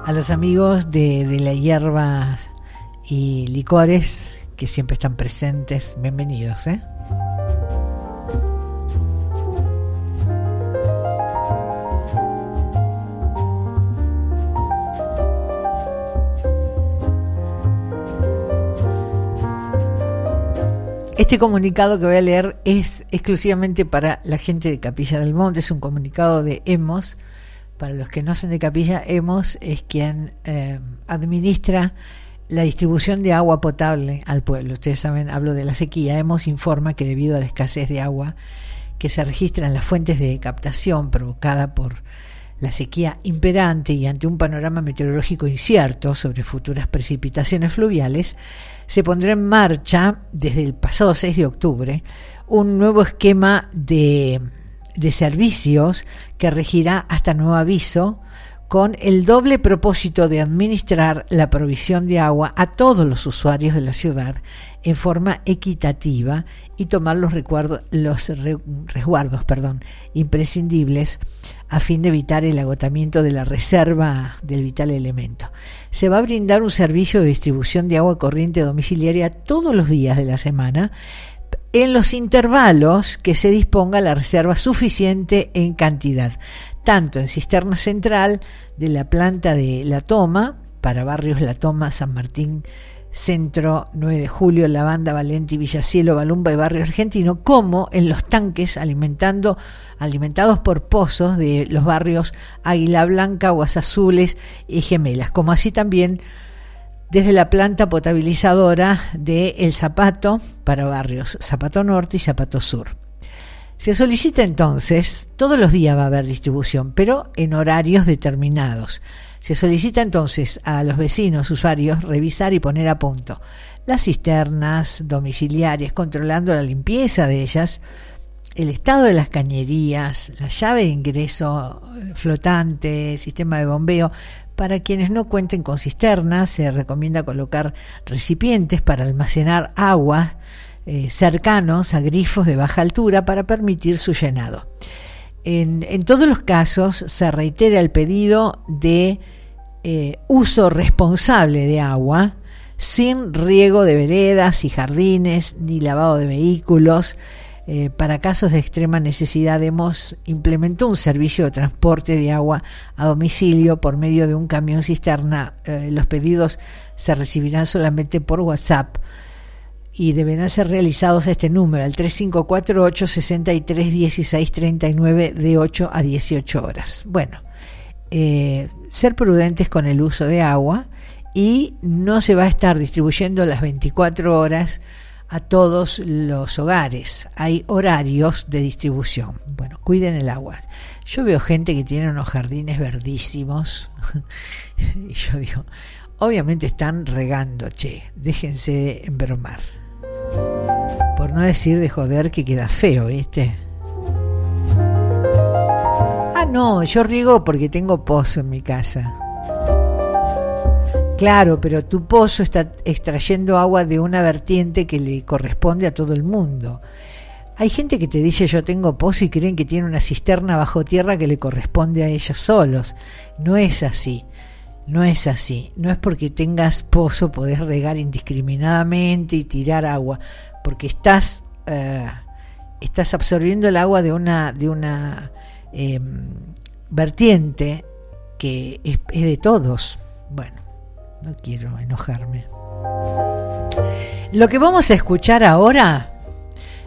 a los amigos de, de la hierba y licores que siempre están presentes, bienvenidos, ¿eh? Este comunicado que voy a leer es exclusivamente para la gente de Capilla del Monte, es un comunicado de EMOS. Para los que no hacen de Capilla, EMOS es quien eh, administra la distribución de agua potable al pueblo. Ustedes saben, hablo de la sequía. EMOS informa que debido a la escasez de agua que se registra en las fuentes de captación provocada por la sequía imperante y ante un panorama meteorológico incierto sobre futuras precipitaciones fluviales, se pondrá en marcha desde el pasado 6 de octubre un nuevo esquema de, de servicios que regirá hasta nuevo aviso con el doble propósito de administrar la provisión de agua a todos los usuarios de la ciudad en forma equitativa y tomar los, los resguardos perdón, imprescindibles a fin de evitar el agotamiento de la reserva del vital elemento. Se va a brindar un servicio de distribución de agua corriente domiciliaria todos los días de la semana en los intervalos que se disponga la reserva suficiente en cantidad tanto en cisterna central de la planta de La Toma, para barrios La Toma, San Martín, Centro, 9 de Julio, Lavanda, Valenti, Villacielo, Balumba y Barrio Argentino, como en los tanques alimentando, alimentados por pozos de los barrios Águila Blanca, Aguas Azules y Gemelas, como así también desde la planta potabilizadora de El Zapato para barrios Zapato Norte y Zapato Sur. Se solicita entonces, todos los días va a haber distribución, pero en horarios determinados. Se solicita entonces a los vecinos, usuarios, revisar y poner a punto las cisternas domiciliarias, controlando la limpieza de ellas, el estado de las cañerías, la llave de ingreso eh, flotante, sistema de bombeo. Para quienes no cuenten con cisternas, se recomienda colocar recipientes para almacenar agua eh, cercanos a grifos de baja altura para permitir su llenado. En, todos los casos se reitera el pedido de eh, uso responsable de agua, sin riego de veredas y jardines, ni lavado de vehículos. Eh, para casos de extrema necesidad hemos implementado un servicio de transporte de agua a domicilio por medio de un camión cisterna. los pedidos se recibirán solamente por WhatsApp y deberán ser realizados este número, al 3548-631639 de 8 a 18 horas. Bueno, eh, ser prudentes con el uso de agua y no se va a estar distribuyendo las 24 horas a todos los hogares. Hay horarios de distribución. Bueno, cuiden el agua. Yo veo gente que tiene unos jardines verdísimos y yo digo, obviamente están regando, che, déjense de embromar. Por no decir de joder que queda feo, ¿viste? no, yo riego porque tengo pozo en mi casa. Claro, pero tu pozo está extrayendo agua de una vertiente que le corresponde a todo el mundo. Hay gente que te dice yo tengo pozo y creen que tiene una cisterna bajo tierra que le corresponde a ellos solos. No es así. No es así. No es porque tengas pozo podés regar indiscriminadamente y tirar agua, porque estás eh, estás absorbiendo el agua de una de una em, vertiente que es, es de todos. Bueno, no quiero enojarme. Lo que vamos a escuchar ahora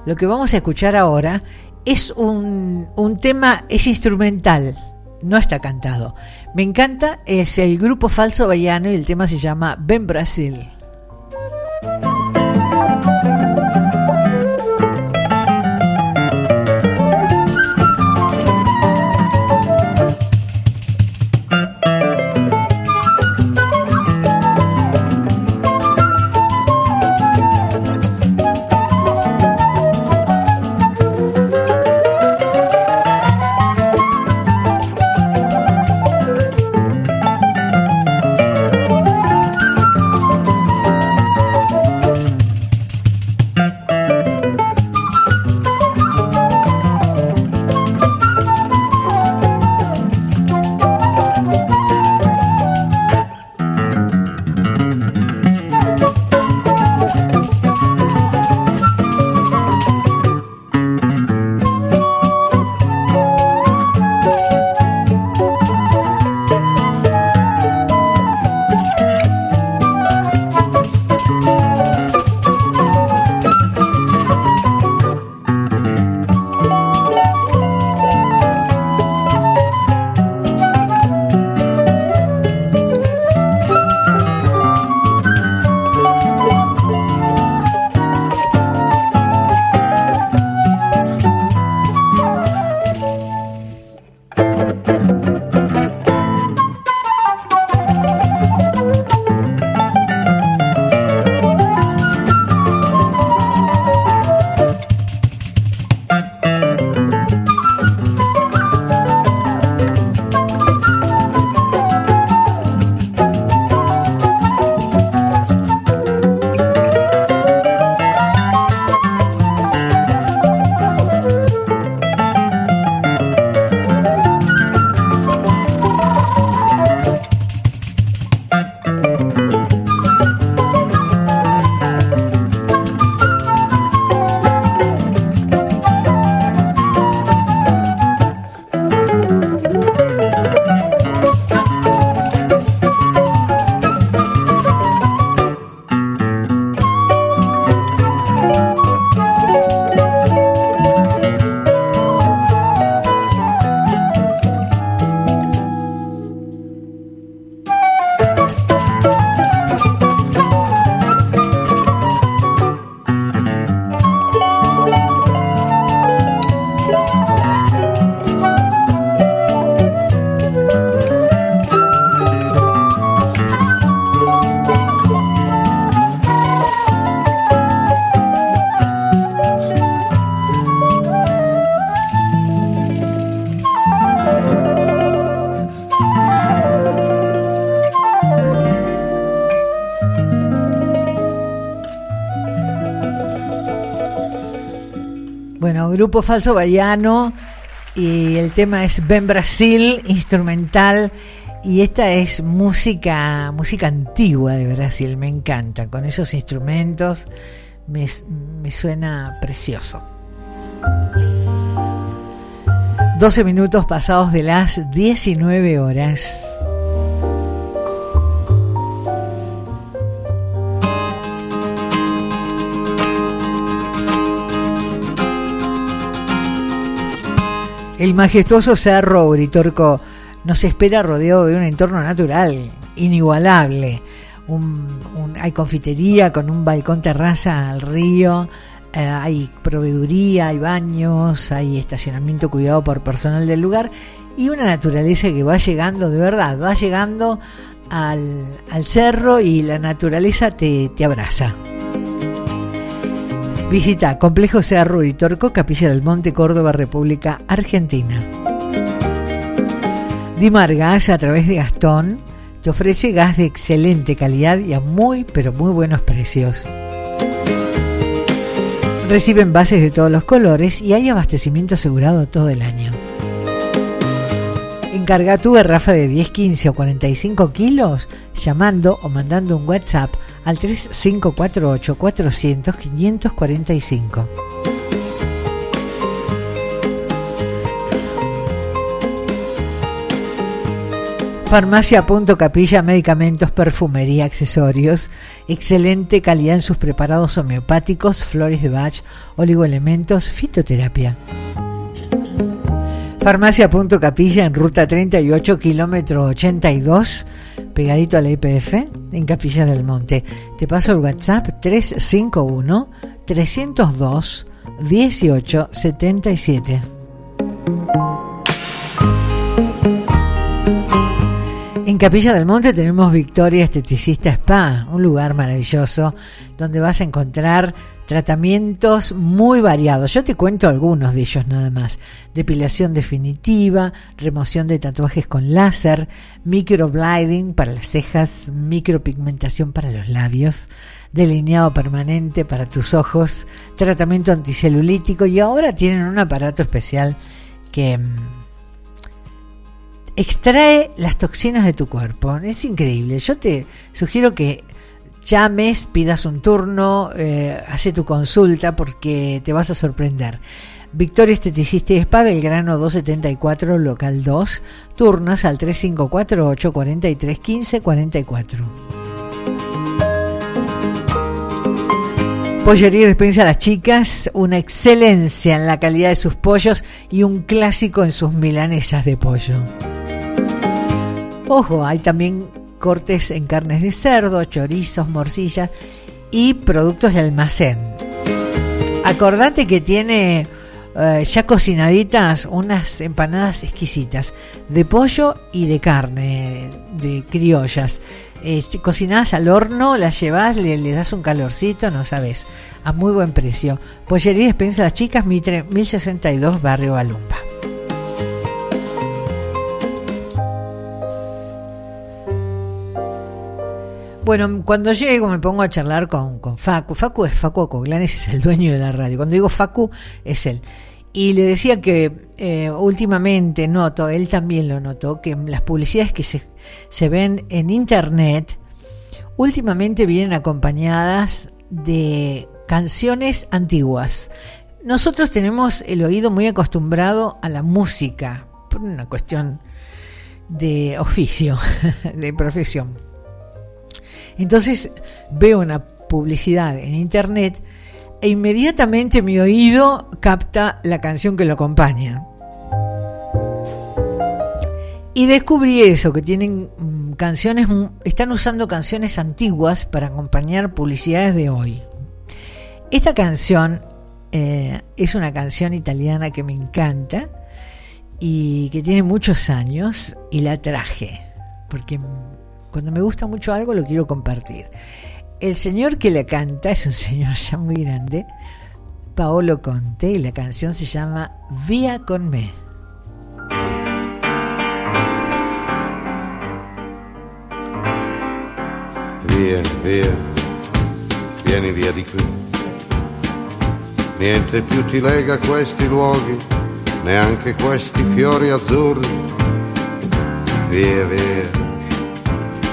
lo que vamos a escuchar ahora es un, un tema, es instrumental, no está cantado. Me encanta, es el grupo Falso Baiano y el tema se llama Ben Brasil. Grupo Falso Baiano y el tema es Ben Brasil, instrumental. Y esta es música, música antigua de Brasil, me encanta. Con esos instrumentos me, me suena precioso. 12 minutos pasados de las 19 horas. El majestuoso cerro Uritorco nos espera rodeado de un entorno natural inigualable. hay confitería con un balcón terraza al río, eh, hay proveeduría, hay baños, hay estacionamiento cuidado por personal del lugar y una naturaleza que va llegando, de verdad, va llegando al, cerro y la naturaleza te, te abraza. Visita Complejo Cerro y Torco, Capilla del Monte, Córdoba, República Argentina. Dimar Gas, a través de Gastón, te ofrece gas de excelente calidad y a muy, pero muy buenos precios. Reciben bases de todos los colores y hay abastecimiento asegurado todo el año. Encarga tu garrafa de 10, 15 o 45 kilos llamando o mandando un WhatsApp al 3548 400 545. Farmacia Punto Capilla, medicamentos, perfumería, accesorios, excelente calidad en sus preparados homeopáticos, flores de Bach, oligoelementos, fitoterapia. Farmacia Punto Capilla en ruta 38, kilómetro 82, pegadito a la IPF, en Capilla del Monte. Te paso el WhatsApp 351 302 1877. En Capilla del Monte tenemos Victoria Esteticista Spa, un lugar maravilloso donde vas a encontrar tratamientos muy variados. Yo te cuento algunos de ellos nada más. Depilación definitiva, remoción de tatuajes con láser, microblading para las cejas, micropigmentación para los labios, delineado permanente para tus ojos, tratamiento anticelulítico y ahora tienen un aparato especial que mm, extrae las toxinas de tu cuerpo. Es increíble. Yo te sugiero que llames, pidas un turno, eh, hace tu consulta porque te vas a sorprender. Victoria Esteticista y Spa, Belgrano 274, local 2, turnos al 3548 43 15 44. Pollería Despensa a las Chicas, una excelencia en la calidad de sus pollos y un clásico en sus milanesas de pollo. Ojo, hay también cortes en carnes de cerdo, chorizos, morcillas y productos de almacén. Acordate que tiene eh, ya cocinaditas unas empanadas exquisitas de pollo y de carne, de criollas. Eh, cocinadas al horno, las llevas, le, das un calorcito, no sabes, a muy buen precio. Pollería Despensa Las Chicas, Mitre 1062, Barrio Balumba. Bueno, cuando llego me pongo a charlar con, Facu. Facu es Facu Coglanes, es el dueño de la radio. Cuando digo Facu, es él. Y le decía que eh, últimamente noto, él también lo notó, que las publicidades que se, se ven en internet últimamente vienen acompañadas de canciones antiguas. Nosotros tenemos el oído muy acostumbrado a la música, por una cuestión de oficio, de profesión. Entonces veo una publicidad en internet e inmediatamente mi oído capta la canción que lo acompaña. Y descubrí eso, que tienen mm, canciones, están usando canciones antiguas para acompañar publicidades de hoy. Esta canción eh, es una canción italiana que me encanta y que tiene muchos años y la traje, porque cuando me gusta mucho algo lo quiero compartir. El señor que la canta es un señor ya muy grande, Paolo Conte, y la canción se llama Vía con me. Via, via, vieni via di qui. Niente più ti lega questi luoghi, neanche questi fiori azzurri. Via, via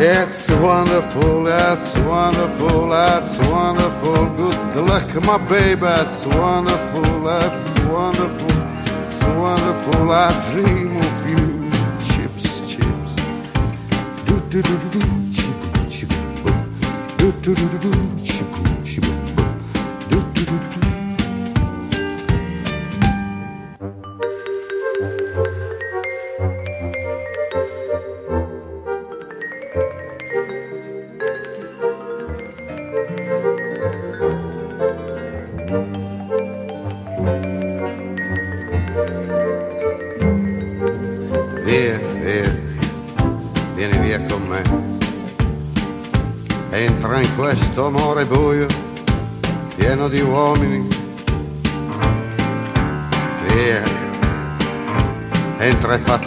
It's wonderful, that's wonderful, that's wonderful. Good luck, my baby, that's wonderful, that's wonderful, it's wonderful. I dream of you. Chips, chips. Do do do do do, chip, chip. Do do do do do, chip,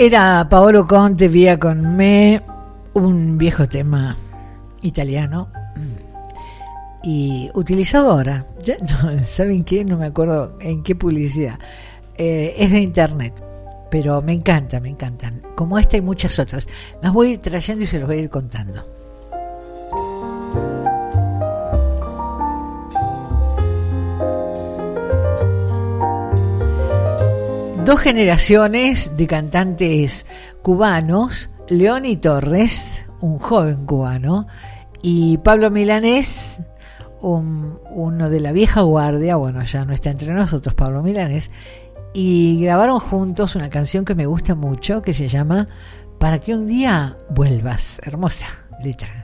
Era Paolo Conte vía con me, un viejo tema italiano y utilizado ahora. Ya no, ¿Saben qué? No me acuerdo en qué publicidad. Eh, es de internet, pero me encanta, me encantan. Como esta y muchas otras. Las voy trayendo y se los voy a ir contando. Dos generaciones de cantantes cubanos, Leoni Torres, un joven cubano, y Pablo Milanés, un- uno de la vieja guardia, bueno, ya no está entre nosotros Pablo Milanés, y grabaron juntos una canción que me gusta mucho, que se llama Para que un día vuelvas, hermosa letra.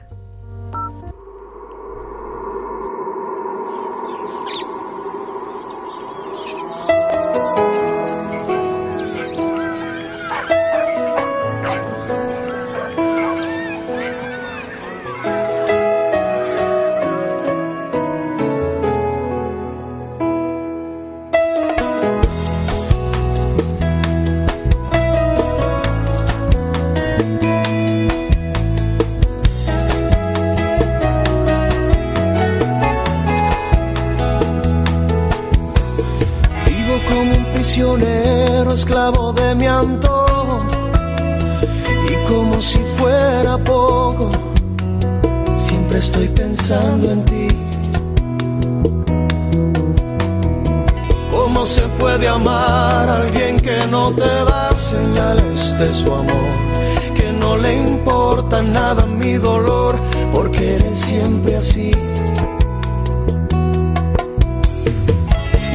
Pensando en ti. ¿Cómo se puede amar a alguien que no te da señales de su amor? Que no le importa nada mi dolor, porque eres siempre así.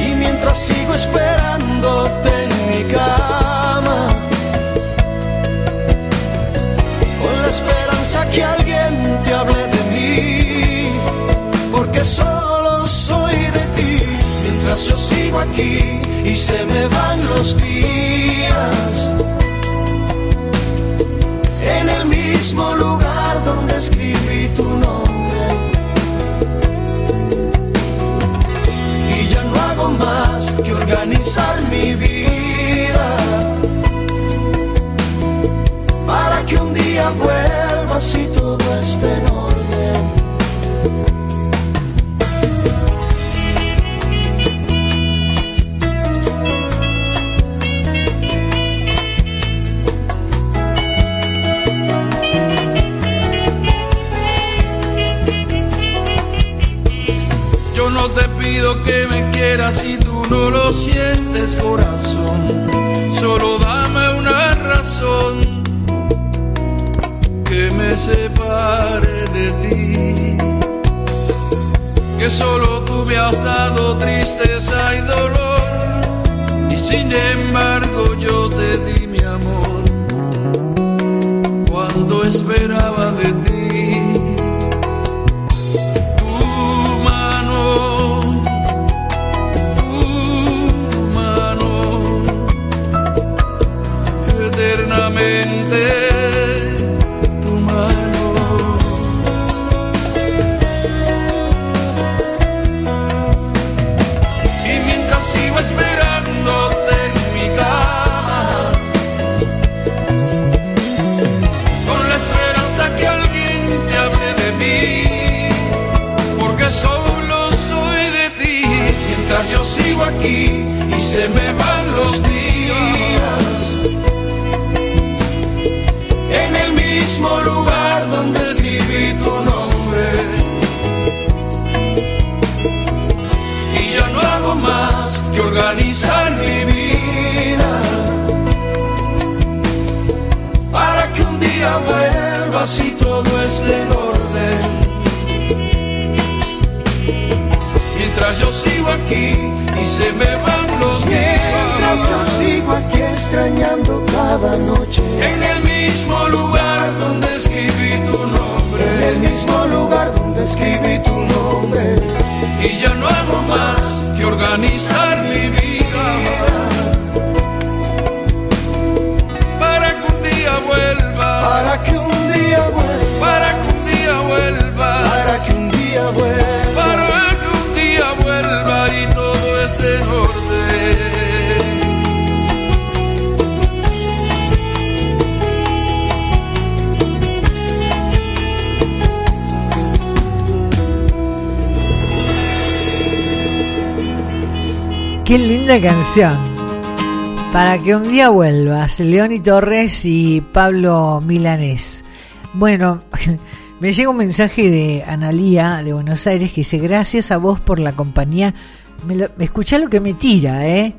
Y mientras sigo esperándote en mi cama, con la esperanza que alguien porque solo soy de ti, mientras yo sigo aquí y se me van los días, en el mismo lugar donde escribí tu nombre. y ya no hago más que organizar mi vida para que un día vuelvas y todo esté en orden. Que me quieras si tú no lo sientes, corazón. Solo dame una razón que me separe de ti. Que solo tú me has dado tristeza y dolor. Y sin embargo yo te di mi amor cuando esperaba de ti. tu mano. Y mientras sigo esperándote en mi cama, con la esperanza que alguien te hable de mí, porque solo soy de ti, mientras yo sigo aquí y se me que organizar mi vida. Para que un día vuelvas y todo esté en orden. Mientras yo sigo aquí y se me van los días. Mientras yo sigo aquí extrañando cada noche. En el mismo lugar donde escribí tu nombre. En el mismo lugar donde escribí tu nombre. Y ya no hago más que organizar mi vida. Para que un día vuelvas. Para que un día vuelvas. Para que un día vuelvas. Para que un día vuelvas. Para que un día vuelva y todo esté en Qué linda canción. Para que un día vuelvas, Leoni Torres y Pablo Milanés. Bueno, me llega un mensaje de Analía de Buenos Aires que dice, gracias a vos por la compañía. Me lo, escuchá lo que me tira, ¿eh?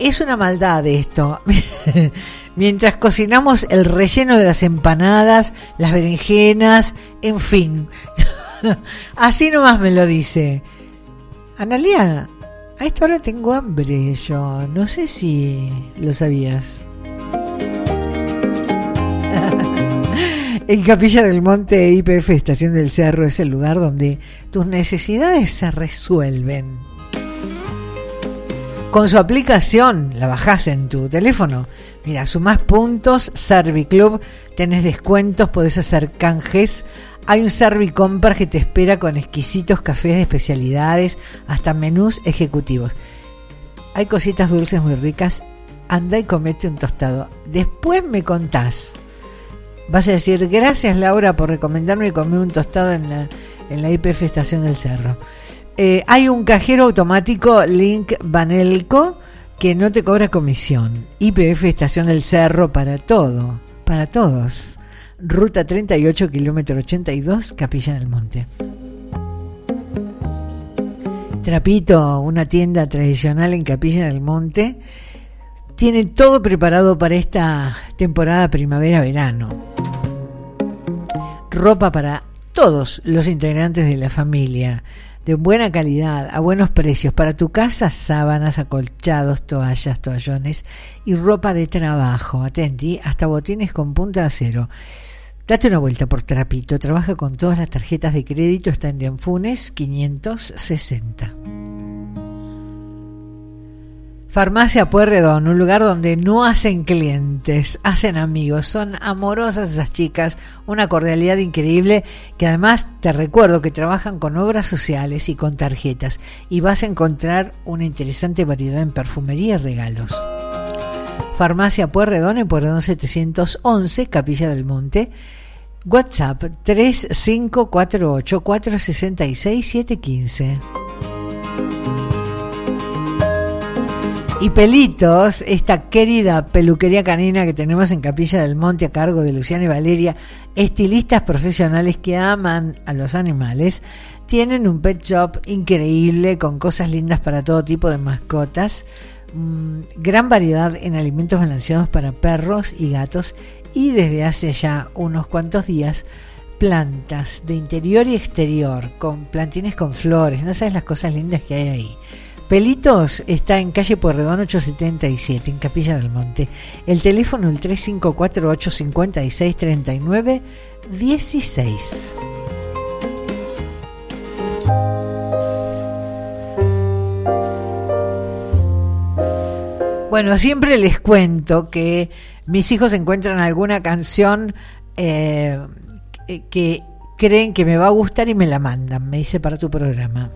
Es una maldad esto. Mientras cocinamos el relleno de las empanadas, las berenjenas, en fin. Así nomás me lo dice. Analía, a esta hora tengo hambre yo. No sé si lo sabías. En Capilla del Monte IPF Estación del Cerro es el lugar donde tus necesidades se resuelven. Con su aplicación, la bajás en tu teléfono. Mira, sumás puntos, Serviclub, tenés descuentos, podés hacer canjes. Hay un Servicompra que te espera con exquisitos cafés de especialidades, hasta menús ejecutivos. Hay cositas dulces muy ricas. Anda y comete un tostado. Después me contás. Vas a decir, gracias Laura por recomendarme comer un tostado en la, en la IPF Estación del Cerro. Eh, hay un cajero automático Link Banelco que no te cobra comisión. IPF Estación del Cerro para todo, para todos. Ruta 38, kilómetro 82, Capilla del Monte. Trapito, una tienda tradicional en Capilla del Monte, tiene todo preparado para esta temporada primavera-verano. Ropa para todos los integrantes de la familia, de buena calidad, a buenos precios, para tu casa, sábanas, acolchados, toallas, toallones y ropa de trabajo. Atenti, hasta botines con punta de acero. Date una vuelta por Trapito, trabaja con todas las tarjetas de crédito, está en Dianfunes 560. Farmacia Puerredón, un lugar donde no hacen clientes, hacen amigos, son amorosas esas chicas, una cordialidad increíble que además te recuerdo que trabajan con obras sociales y con tarjetas. Y vas a encontrar una interesante variedad en perfumería y regalos. Farmacia Puerredón en Puerredón 711, Capilla del Monte. WhatsApp 3548 466 715. Y Pelitos, esta querida peluquería canina que tenemos en Capilla del Monte a cargo de Luciana y Valeria, estilistas profesionales que aman a los animales, tienen un pet shop increíble con cosas lindas para todo tipo de mascotas, mmm, gran variedad en alimentos balanceados para perros y gatos y desde hace ya unos cuantos días plantas de interior y exterior con plantines con flores, no sabes las cosas lindas que hay ahí. Pelitos está en calle Puerredón 877, en Capilla del Monte. El teléfono el 3548 Bueno, siempre les cuento que mis hijos encuentran alguna canción eh, que creen que me va a gustar y me la mandan. Me dice para tu programa.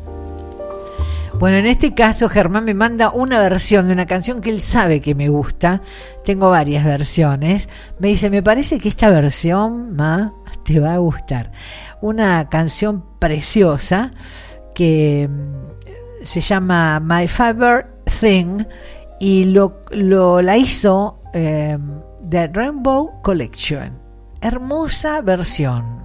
Bueno, en este caso Germán me manda una versión de una canción que él sabe que me gusta. Tengo varias versiones. Me dice, me parece que esta versión, Ma, te va a gustar. Una canción preciosa que mm, se llama My Favorite Thing y lo, lo la hizo eh, The Rainbow Collection. Hermosa versión.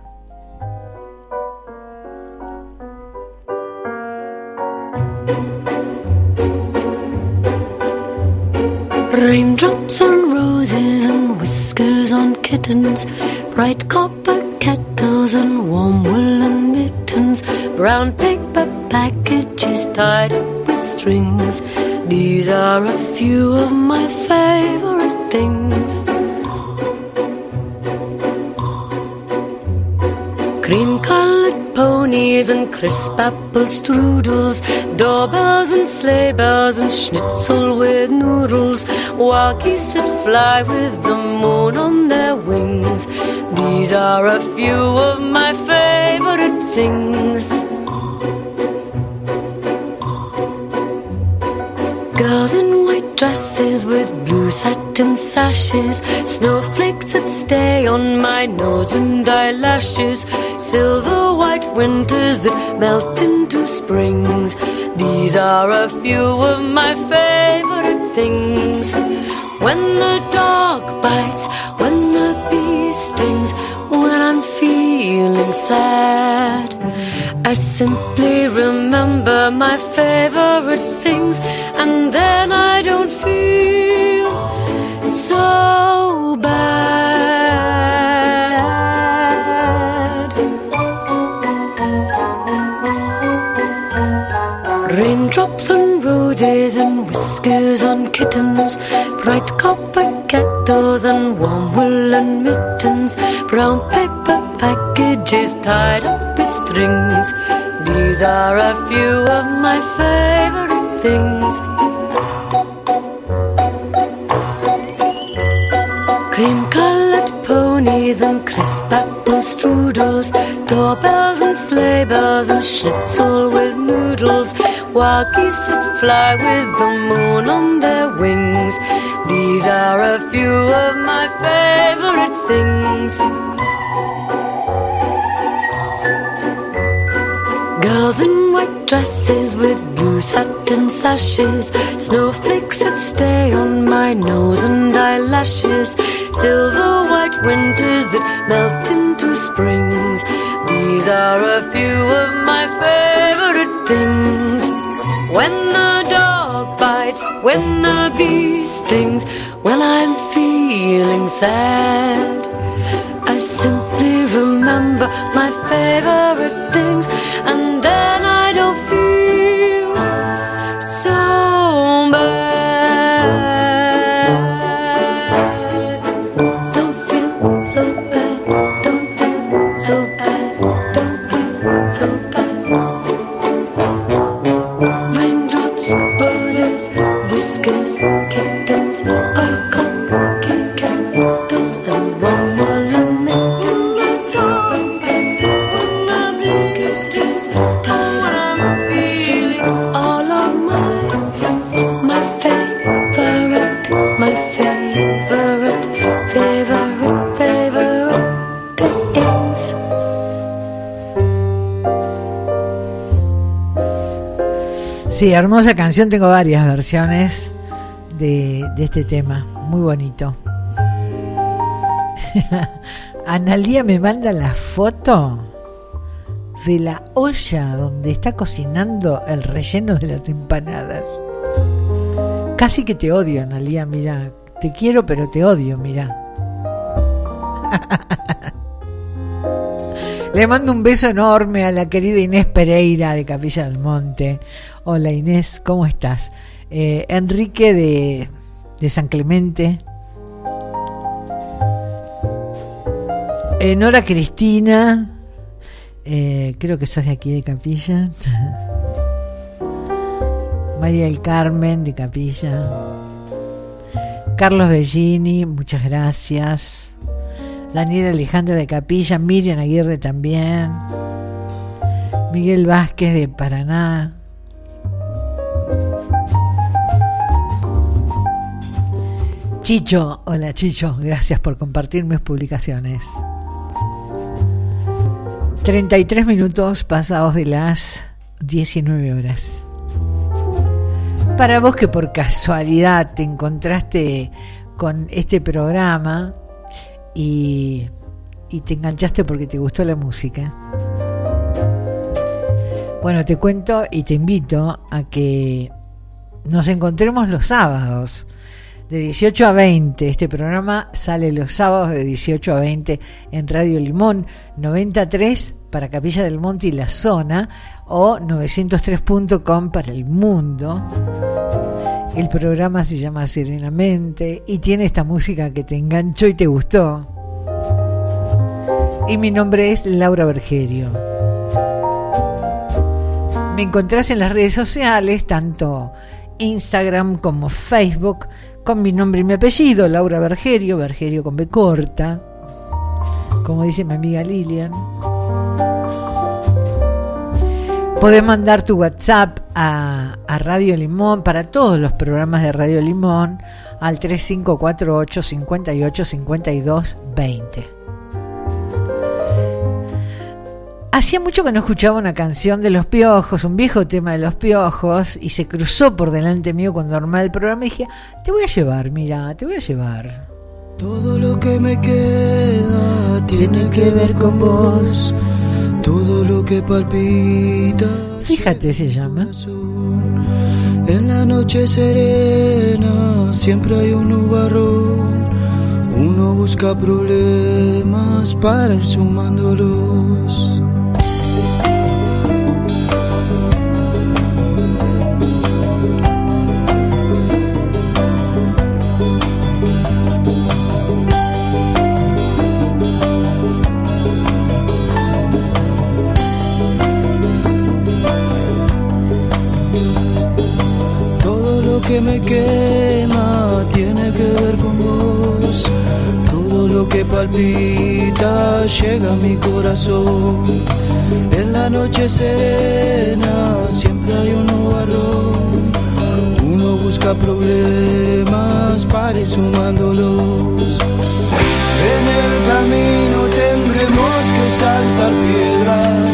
Raindrops on roses and whiskers on kittens, bright copper kettles and warm woolen mittens, brown paper packages tied up with strings. These are a few of my favorite things. Cream colored ponies and crisp apple strudels, doorbells and sleigh bells and schnitzel with noodles, geese that fly with the moon on their wings. These are a few of my favorite things. Girls in white dresses with blue satin sashes, snowflakes that stay on my nose and eyelashes, silver white winters that melt into springs. These are a few of my favorite things. When the dog bites, when the bee stings, when I'm feeling sad. I simply remember my favorite things, and then I don't feel so bad. Raindrops on roses and whiskers on kittens, bright copper kettles and warm woolen mittens, brown paper packages tied up with strings. These are a few of my favorite things. Cream colored ponies and crisp apple strudels, doorbells and sleigh bells and schnitzel with noodles, wild geese that fly with the moon on their wings. These are a few of my favorite things. Girls in white dresses with blue satin sashes, snowflakes that stay on my nose and eyelashes, silver white winters that melt into springs. These are a few of my favorite things. When the bites, when the bee stings, when I'm feeling sad. I simply remember my favorite things, and Sí, hermosa canción, tengo varias versiones de, de este tema, muy bonito. Analía me manda la foto de la olla donde está cocinando el relleno de las empanadas. Casi que te odio, Analía, mira, te quiero pero te odio, mira. Le mando un beso enorme a la querida Inés Pereira de Capilla del Monte. Hola Inés, ¿cómo estás? Eh, Enrique de, de San Clemente. Eh, Nora Cristina. eh, creo que sos de aquí de Capilla. María del Carmen de Capilla. Carlos Bellini, muchas gracias. Daniel Alejandra de Capilla, Miriam Aguirre también. Miguel Vázquez de Paraná. Chicho, hola Chicho, gracias por compartir mis publicaciones. 33 minutos pasados de las 19 horas. Para vos que por casualidad te encontraste con este programa y, y te enganchaste porque te gustó la música. Bueno, te cuento y te invito a que nos encontremos los sábados de 18 a 20. Este programa sale los sábados de 18 a 20 en Radio Limón 93 para Capilla del Monte y la zona o 903.com para el mundo. El programa se llama Serenamente y tiene esta música que te enganchó y te gustó. Y mi nombre es Laura Bergerio. Me encontrás en las redes sociales, tanto Instagram como Facebook, con mi nombre y mi apellido, Laura Bergerio, Bergerio con B corta, como dice mi amiga Lilian. Podés mandar tu WhatsApp a, a, Radio Limón para todos los programas de Radio Limón al 3548 58 52 20. Hacía mucho que no escuchaba una canción de los piojos, un viejo tema de los piojos, y se cruzó por delante mío cuando armaba el programa y dije, te voy a llevar, mira, te voy a llevar. Todo lo que me queda tiene que ver con vos, todo lo que palpita. Fíjate, se llama. En la noche serena siempre hay un nubarrón. Uno busca problemas para ir sumándolos. Palpita llega a mi corazón. En la noche serena siempre hay un nubarrón. Uno busca problemas para ir sumándolos. En el camino tendremos que saltar piedras.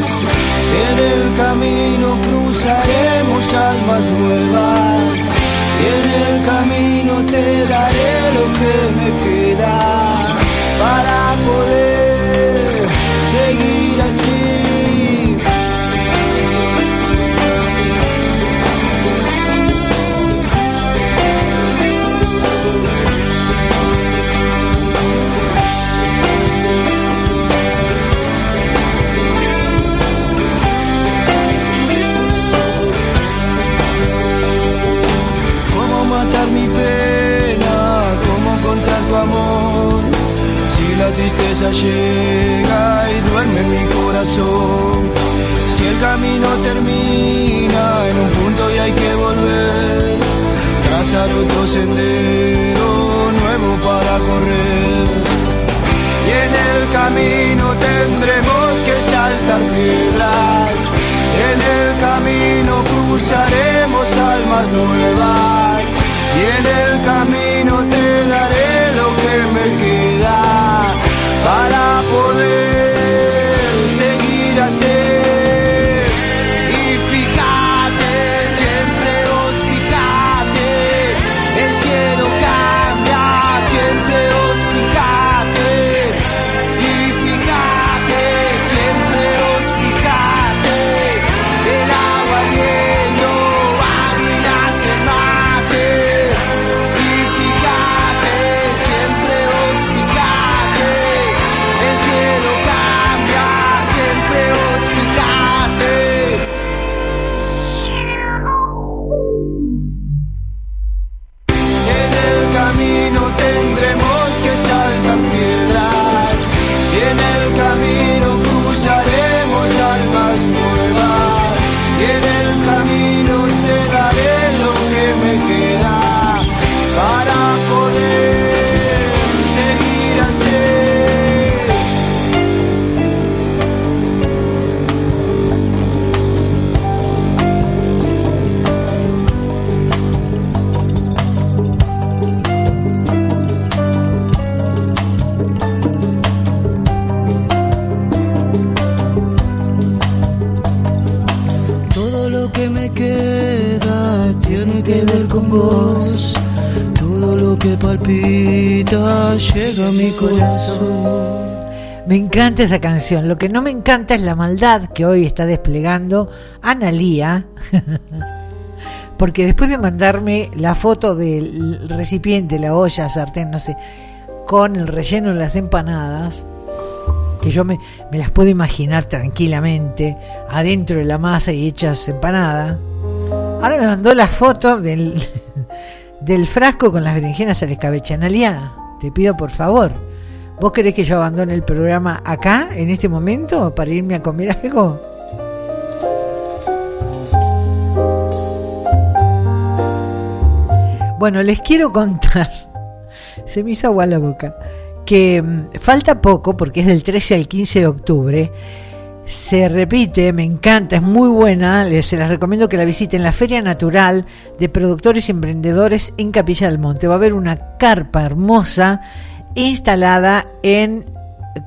En el camino cruzaremos almas nuevas. Y en el camino te daré lo que me queda poder la tristeza llega y duerme en mi corazón, si el camino termina en un punto y hay que volver, trazar otro sendero nuevo para correr. Y en el camino tendremos que saltar piedras, en el camino cruzaremos almas nuevas. Y en el camino te daré lo que me queda para poder encanta esa canción. Lo que no me encanta es la maldad que hoy está desplegando Analía. Porque después de mandarme la foto del recipiente, la olla, sartén, no sé, con el relleno de las empanadas, que yo me, las puedo imaginar tranquilamente adentro de la masa y hechas empanadas. Ahora me mandó la foto del, del frasco con las berenjenas al escabeche. Analia, te pido por favor, ¿vos querés que yo abandone el programa acá, en este momento, para irme a comer algo? Bueno, les quiero contar, se me hizo agua la boca, que mm, falta poco, porque es del 13 al 15 de octubre, se repite, me encanta, es muy buena, les, se las recomiendo que la visiten, la Feria Natural de Productores y Emprendedores en Capilla del Monte. Va a haber una carpa hermosa instalada en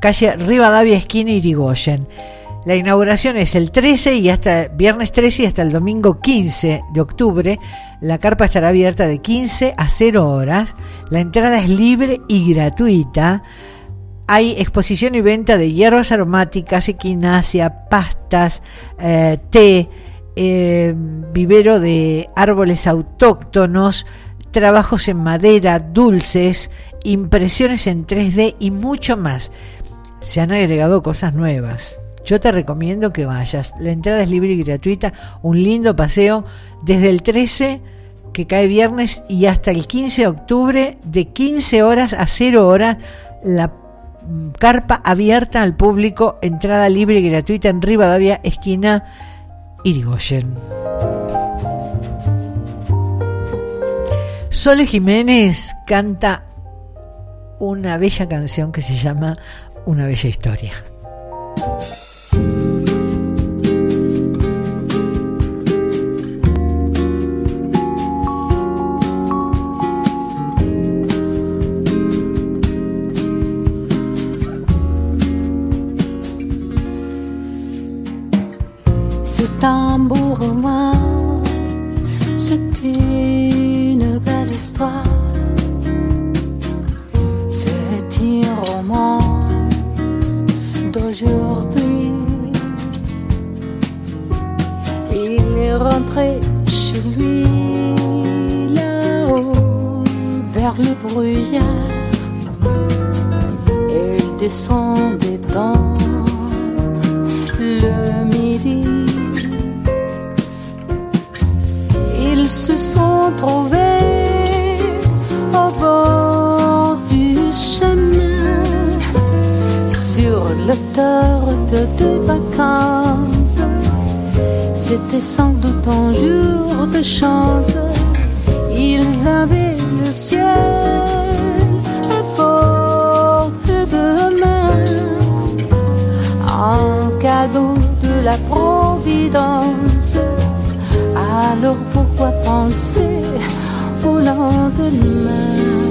calle Rivadavia, esquina Irigoyen. La inauguración es el 13 y hasta viernes 13 y hasta el domingo 15 de octubre. La carpa estará abierta de 15 a 0 horas. La entrada es libre y gratuita. Hay exposición y venta de hierbas aromáticas, equinacia, pastas, eh, té, eh, vivero de árboles autóctonos, trabajos en madera, dulces, impresiones en 3D y mucho más. Se han agregado cosas nuevas. Yo te recomiendo que vayas. La entrada es libre y gratuita. Un lindo paseo desde el 13 que cae viernes y hasta el 15 de octubre de 15 horas a 0 horas la carpa abierta al público, entrada libre y gratuita en Rivadavia, esquina Irigoyen. Sole Jiménez canta una bella canción que se llama Una bella historia. C'est un beau roman, c'est une belle histoire. C'est une romance d'aujourd'hui. Il est rentré chez lui là-haut vers le brouillard. Et il descendait dans le midi. Ils se sont trouvés de vacances. C'était sans doute un jour de chance. Ils avaient le ciel à portée de main un cadeau de la Providence. Alors pourquoi penser au lendemain?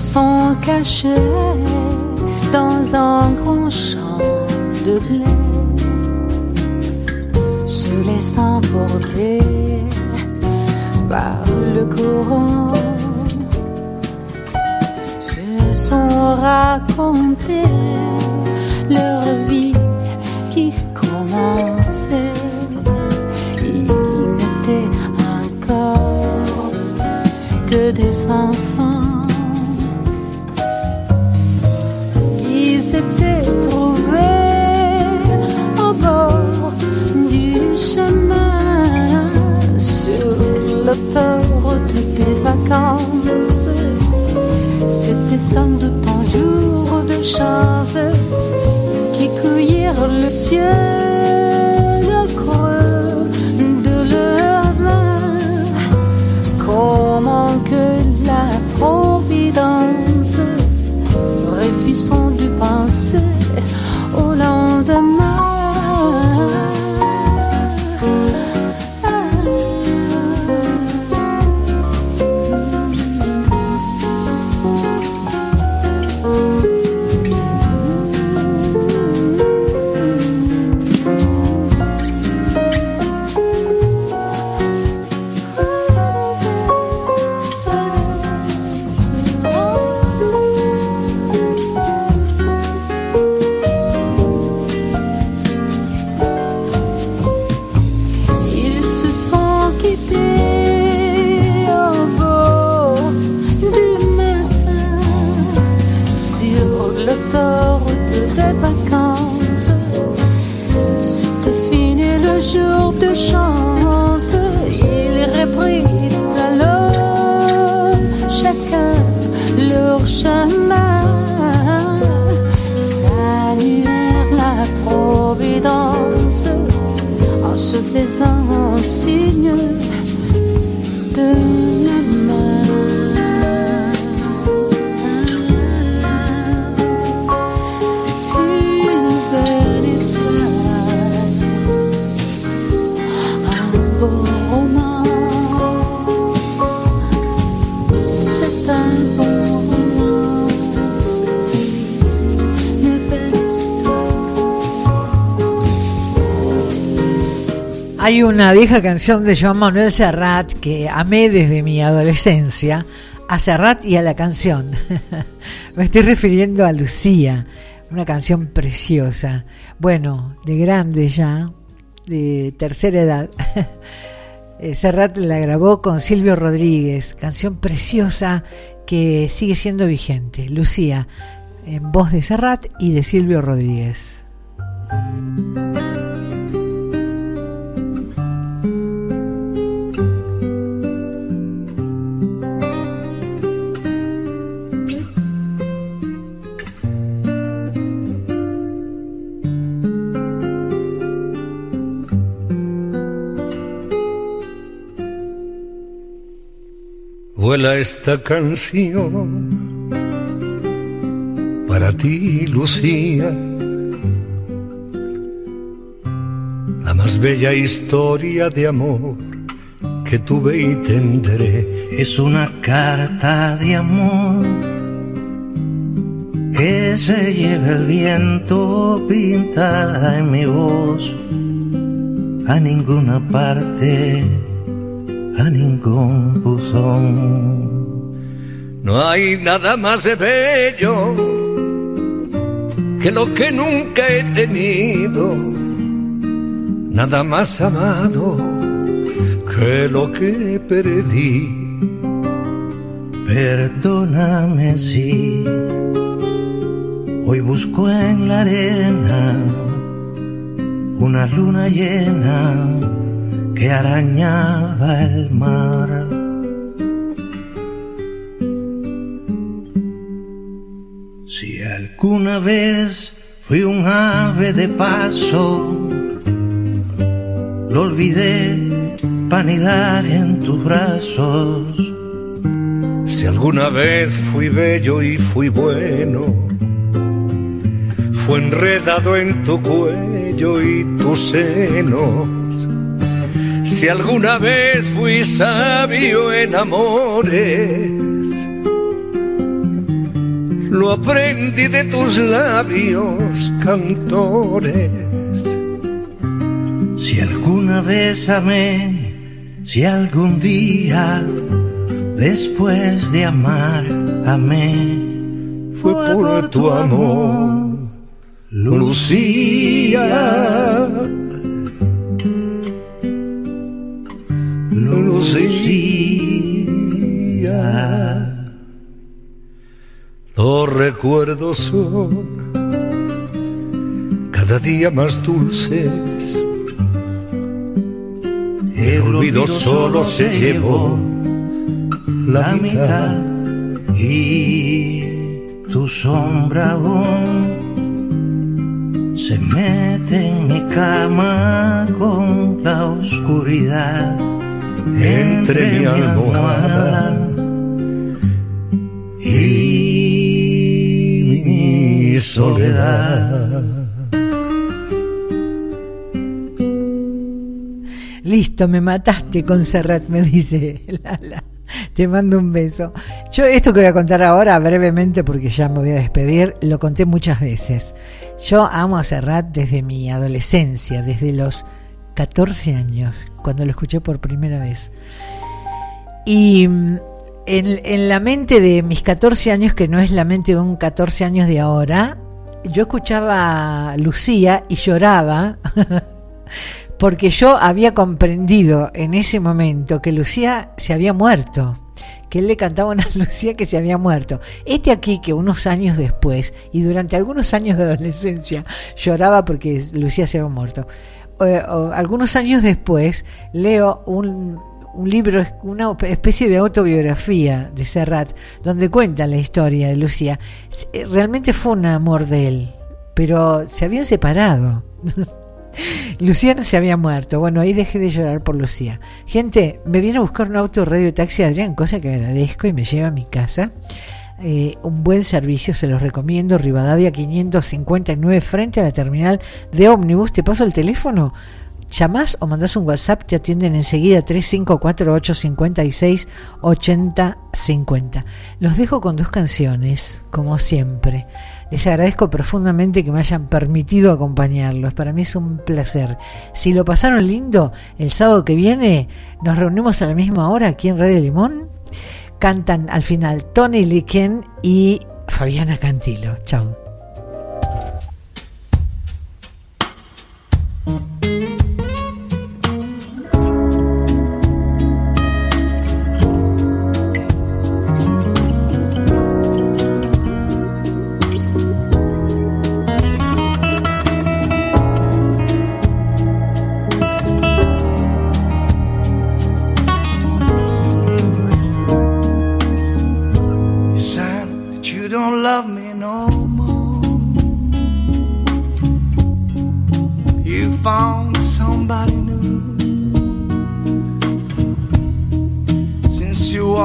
Sont cachés dans un grand champ de blé, se laissant porter par le courant se sont raconté leur vie qui commençait. Ils n'étaient encore que des enfants qui s'étaient trouvés au bord du chemin sur l'autoroute des vacances. C'était sans doute un jour de chance qui cueillirent le ciel Una vieja canción de Joan Manuel Serrat que amé desde mi adolescencia, a Serrat y a la canción. Me estoy refiriendo a Lucía, una canción preciosa. Bueno, de grande ya, de tercera edad. Eh, Serrat la grabó con Silvio Rodríguez, canción preciosa que sigue siendo vigente. Lucía, en voz de Serrat y de Silvio Rodríguez. Vuela esta canción para ti, Lucía, la más bella historia de amor que tuve y tendré. Es una carta de amor que se lleva el viento pintada en mi voz a ninguna parte ningún buzón. No hay nada más bello que lo que nunca he tenido, nada más amado que lo que perdí. Perdóname si hoy busco en la arena una luna llena que arañaba el mar. Si alguna vez fui un ave de paso, lo olvidé panidar en tus brazos. Si alguna vez fui bello y fui bueno, fue enredado en tu cuello y tus senos si alguna vez fui sabio en amores, lo aprendí de tus labios cantores. Si alguna vez amé, si algún día después de amar amé, fue por tu amor, Lucía. Lucía. Los recuerdos son cada día más dulces. El olvido solo se llevó la mitad y tu sombra aún se mete en mi cama con la oscuridad entre mi almohada y mi soledad. Listo, me mataste con Serrat, me dice Lala. Te mando un beso. Yo esto que voy a contar ahora brevemente porque ya me voy a despedir, lo conté muchas veces. Yo amo a Serrat desde mi adolescencia, desde los 14 años, cuando lo escuché por primera vez. Y mm, en, en, la mente de mis 14 años, que no es la mente de un 14 años de ahora, yo escuchaba a Lucía y lloraba. porque yo había comprendido en ese momento que Lucía se había muerto, que él le cantaba a una Lucía que se había muerto. Este aquí que unos años después, y durante algunos años de adolescencia, lloraba porque Lucía se había muerto. Eh, algunos años después leo un, un libro, una especie de autobiografía de Serrat, donde cuenta la historia de Lucía. Realmente fue un amor de él, pero se habían separado. Lucía no se había muerto. Bueno, ahí dejé de llorar por Lucía. Gente, me viene a buscar un auto radio taxi Adrián, cosa que agradezco y me lleva a mi casa. Eh, un buen servicio, se los recomiendo. Rivadavia 559 frente a la terminal de ómnibus. Te paso el teléfono llamás o mandás un WhatsApp, te atienden enseguida 3548568050. Los dejo con dos canciones, como siempre. Les agradezco profundamente que me hayan permitido acompañarlos. Para mí es un placer. Si lo pasaron lindo, el sábado que viene nos reunimos a la misma hora aquí en Radio Limón. Cantan al final Tony Liken y Fabiana Cantilo. Chao.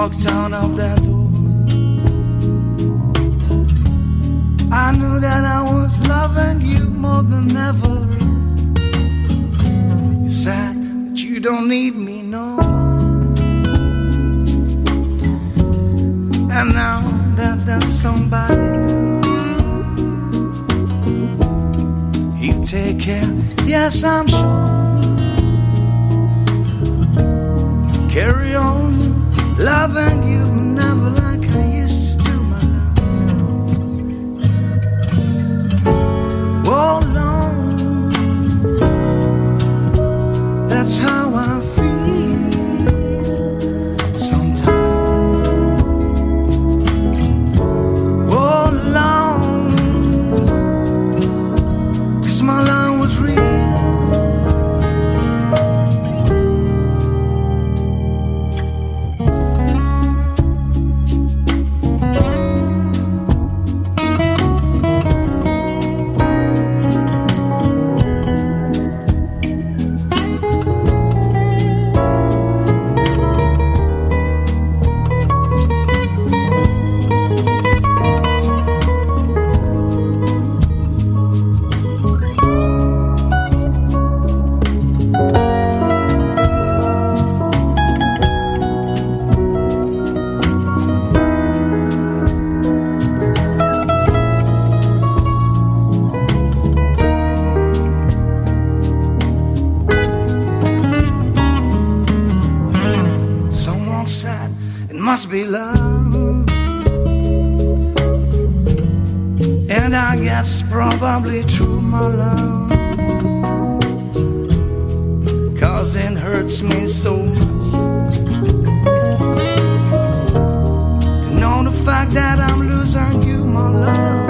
Walked out of that door, I knew that I was loving you more than ever. You said that you don't need me no more. And now that there's somebody He take care, yes I'm sure Carry on loving you never like I used to do my love. Oh Lord That's how I I guess probably true, my love. Cause it hurts me so much to know the fact that I'm losing you, my love.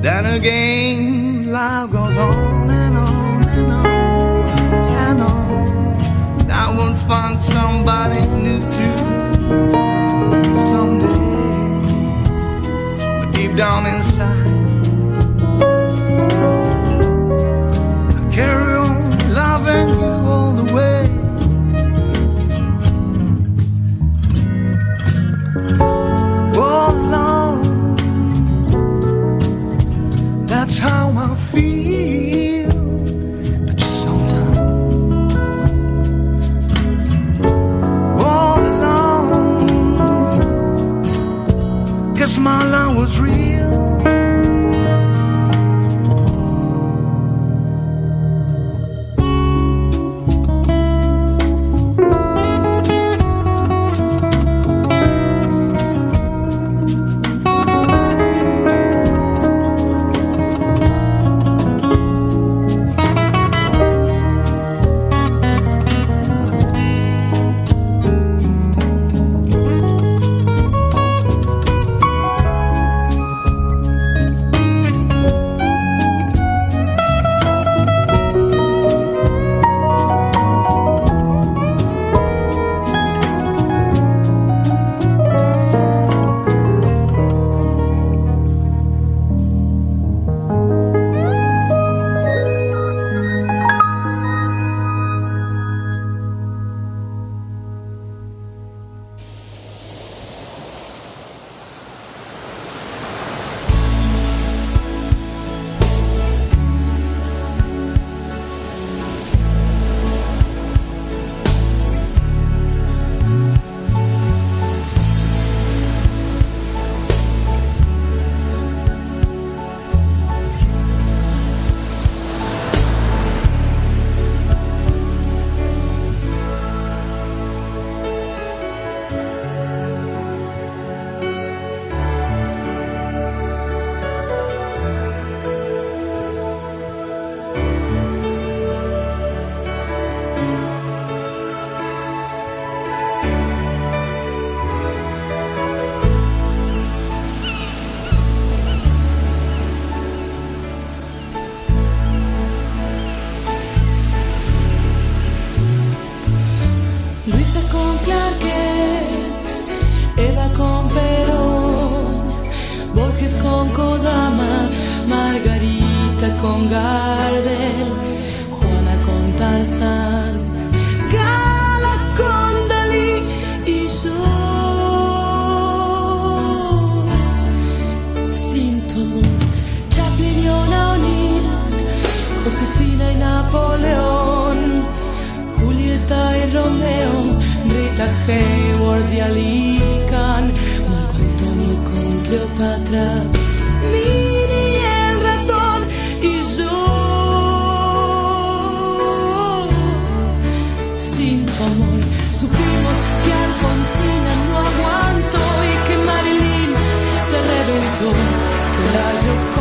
Then again, life goes on and on and on and on. And I will find somebody new too down inside, que la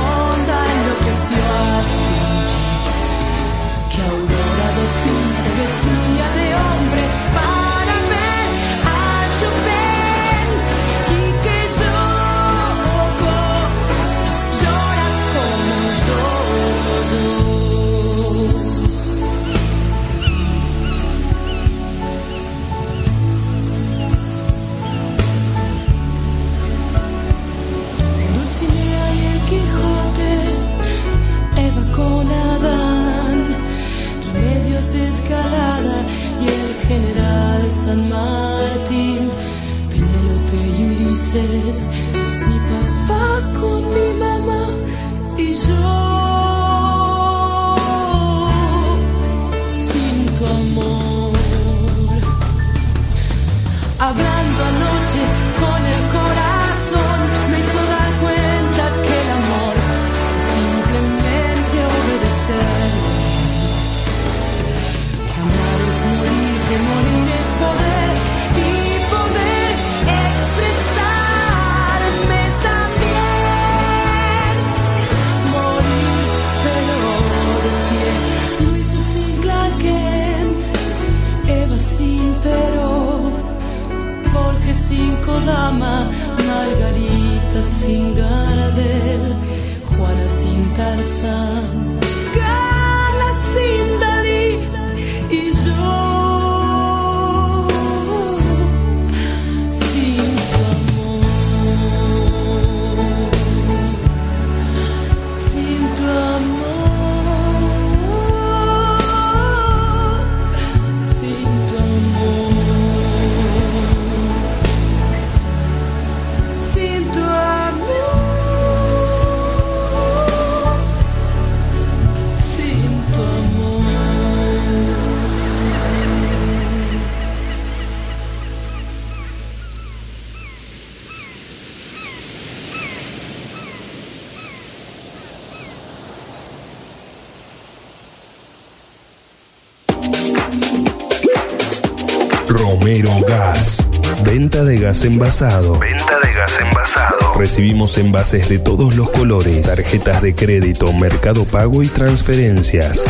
gas envasado. Venta de gas envasado. Recibimos envases de todos los colores, tarjetas de crédito, mercado pago y transferencias.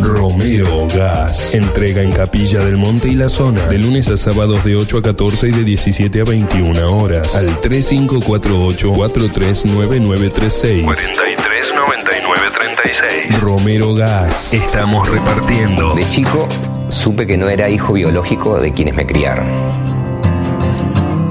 Romero Gas. Entrega en Capilla del Monte y la zona. De lunes a sábados de 8 a 14 y de 17 a 21 horas. Al 3548-439936. 439936. Romero Gas. Estamos repartiendo. De chico supe que no era hijo biológico de quienes me criaron.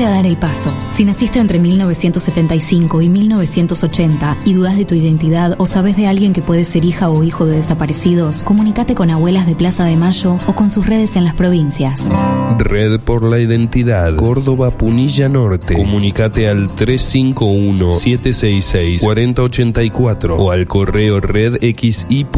A dar el paso. Si naciste entre 1975 y 1980 y dudas de tu identidad o sabes de alguien que puede ser hija o hijo de desaparecidos, comunícate con abuelas de Plaza de Mayo o con sus redes en las provincias. Red por la Identidad, Córdoba Punilla Norte. Comunicate al 351-766-4084 o al correo redxi.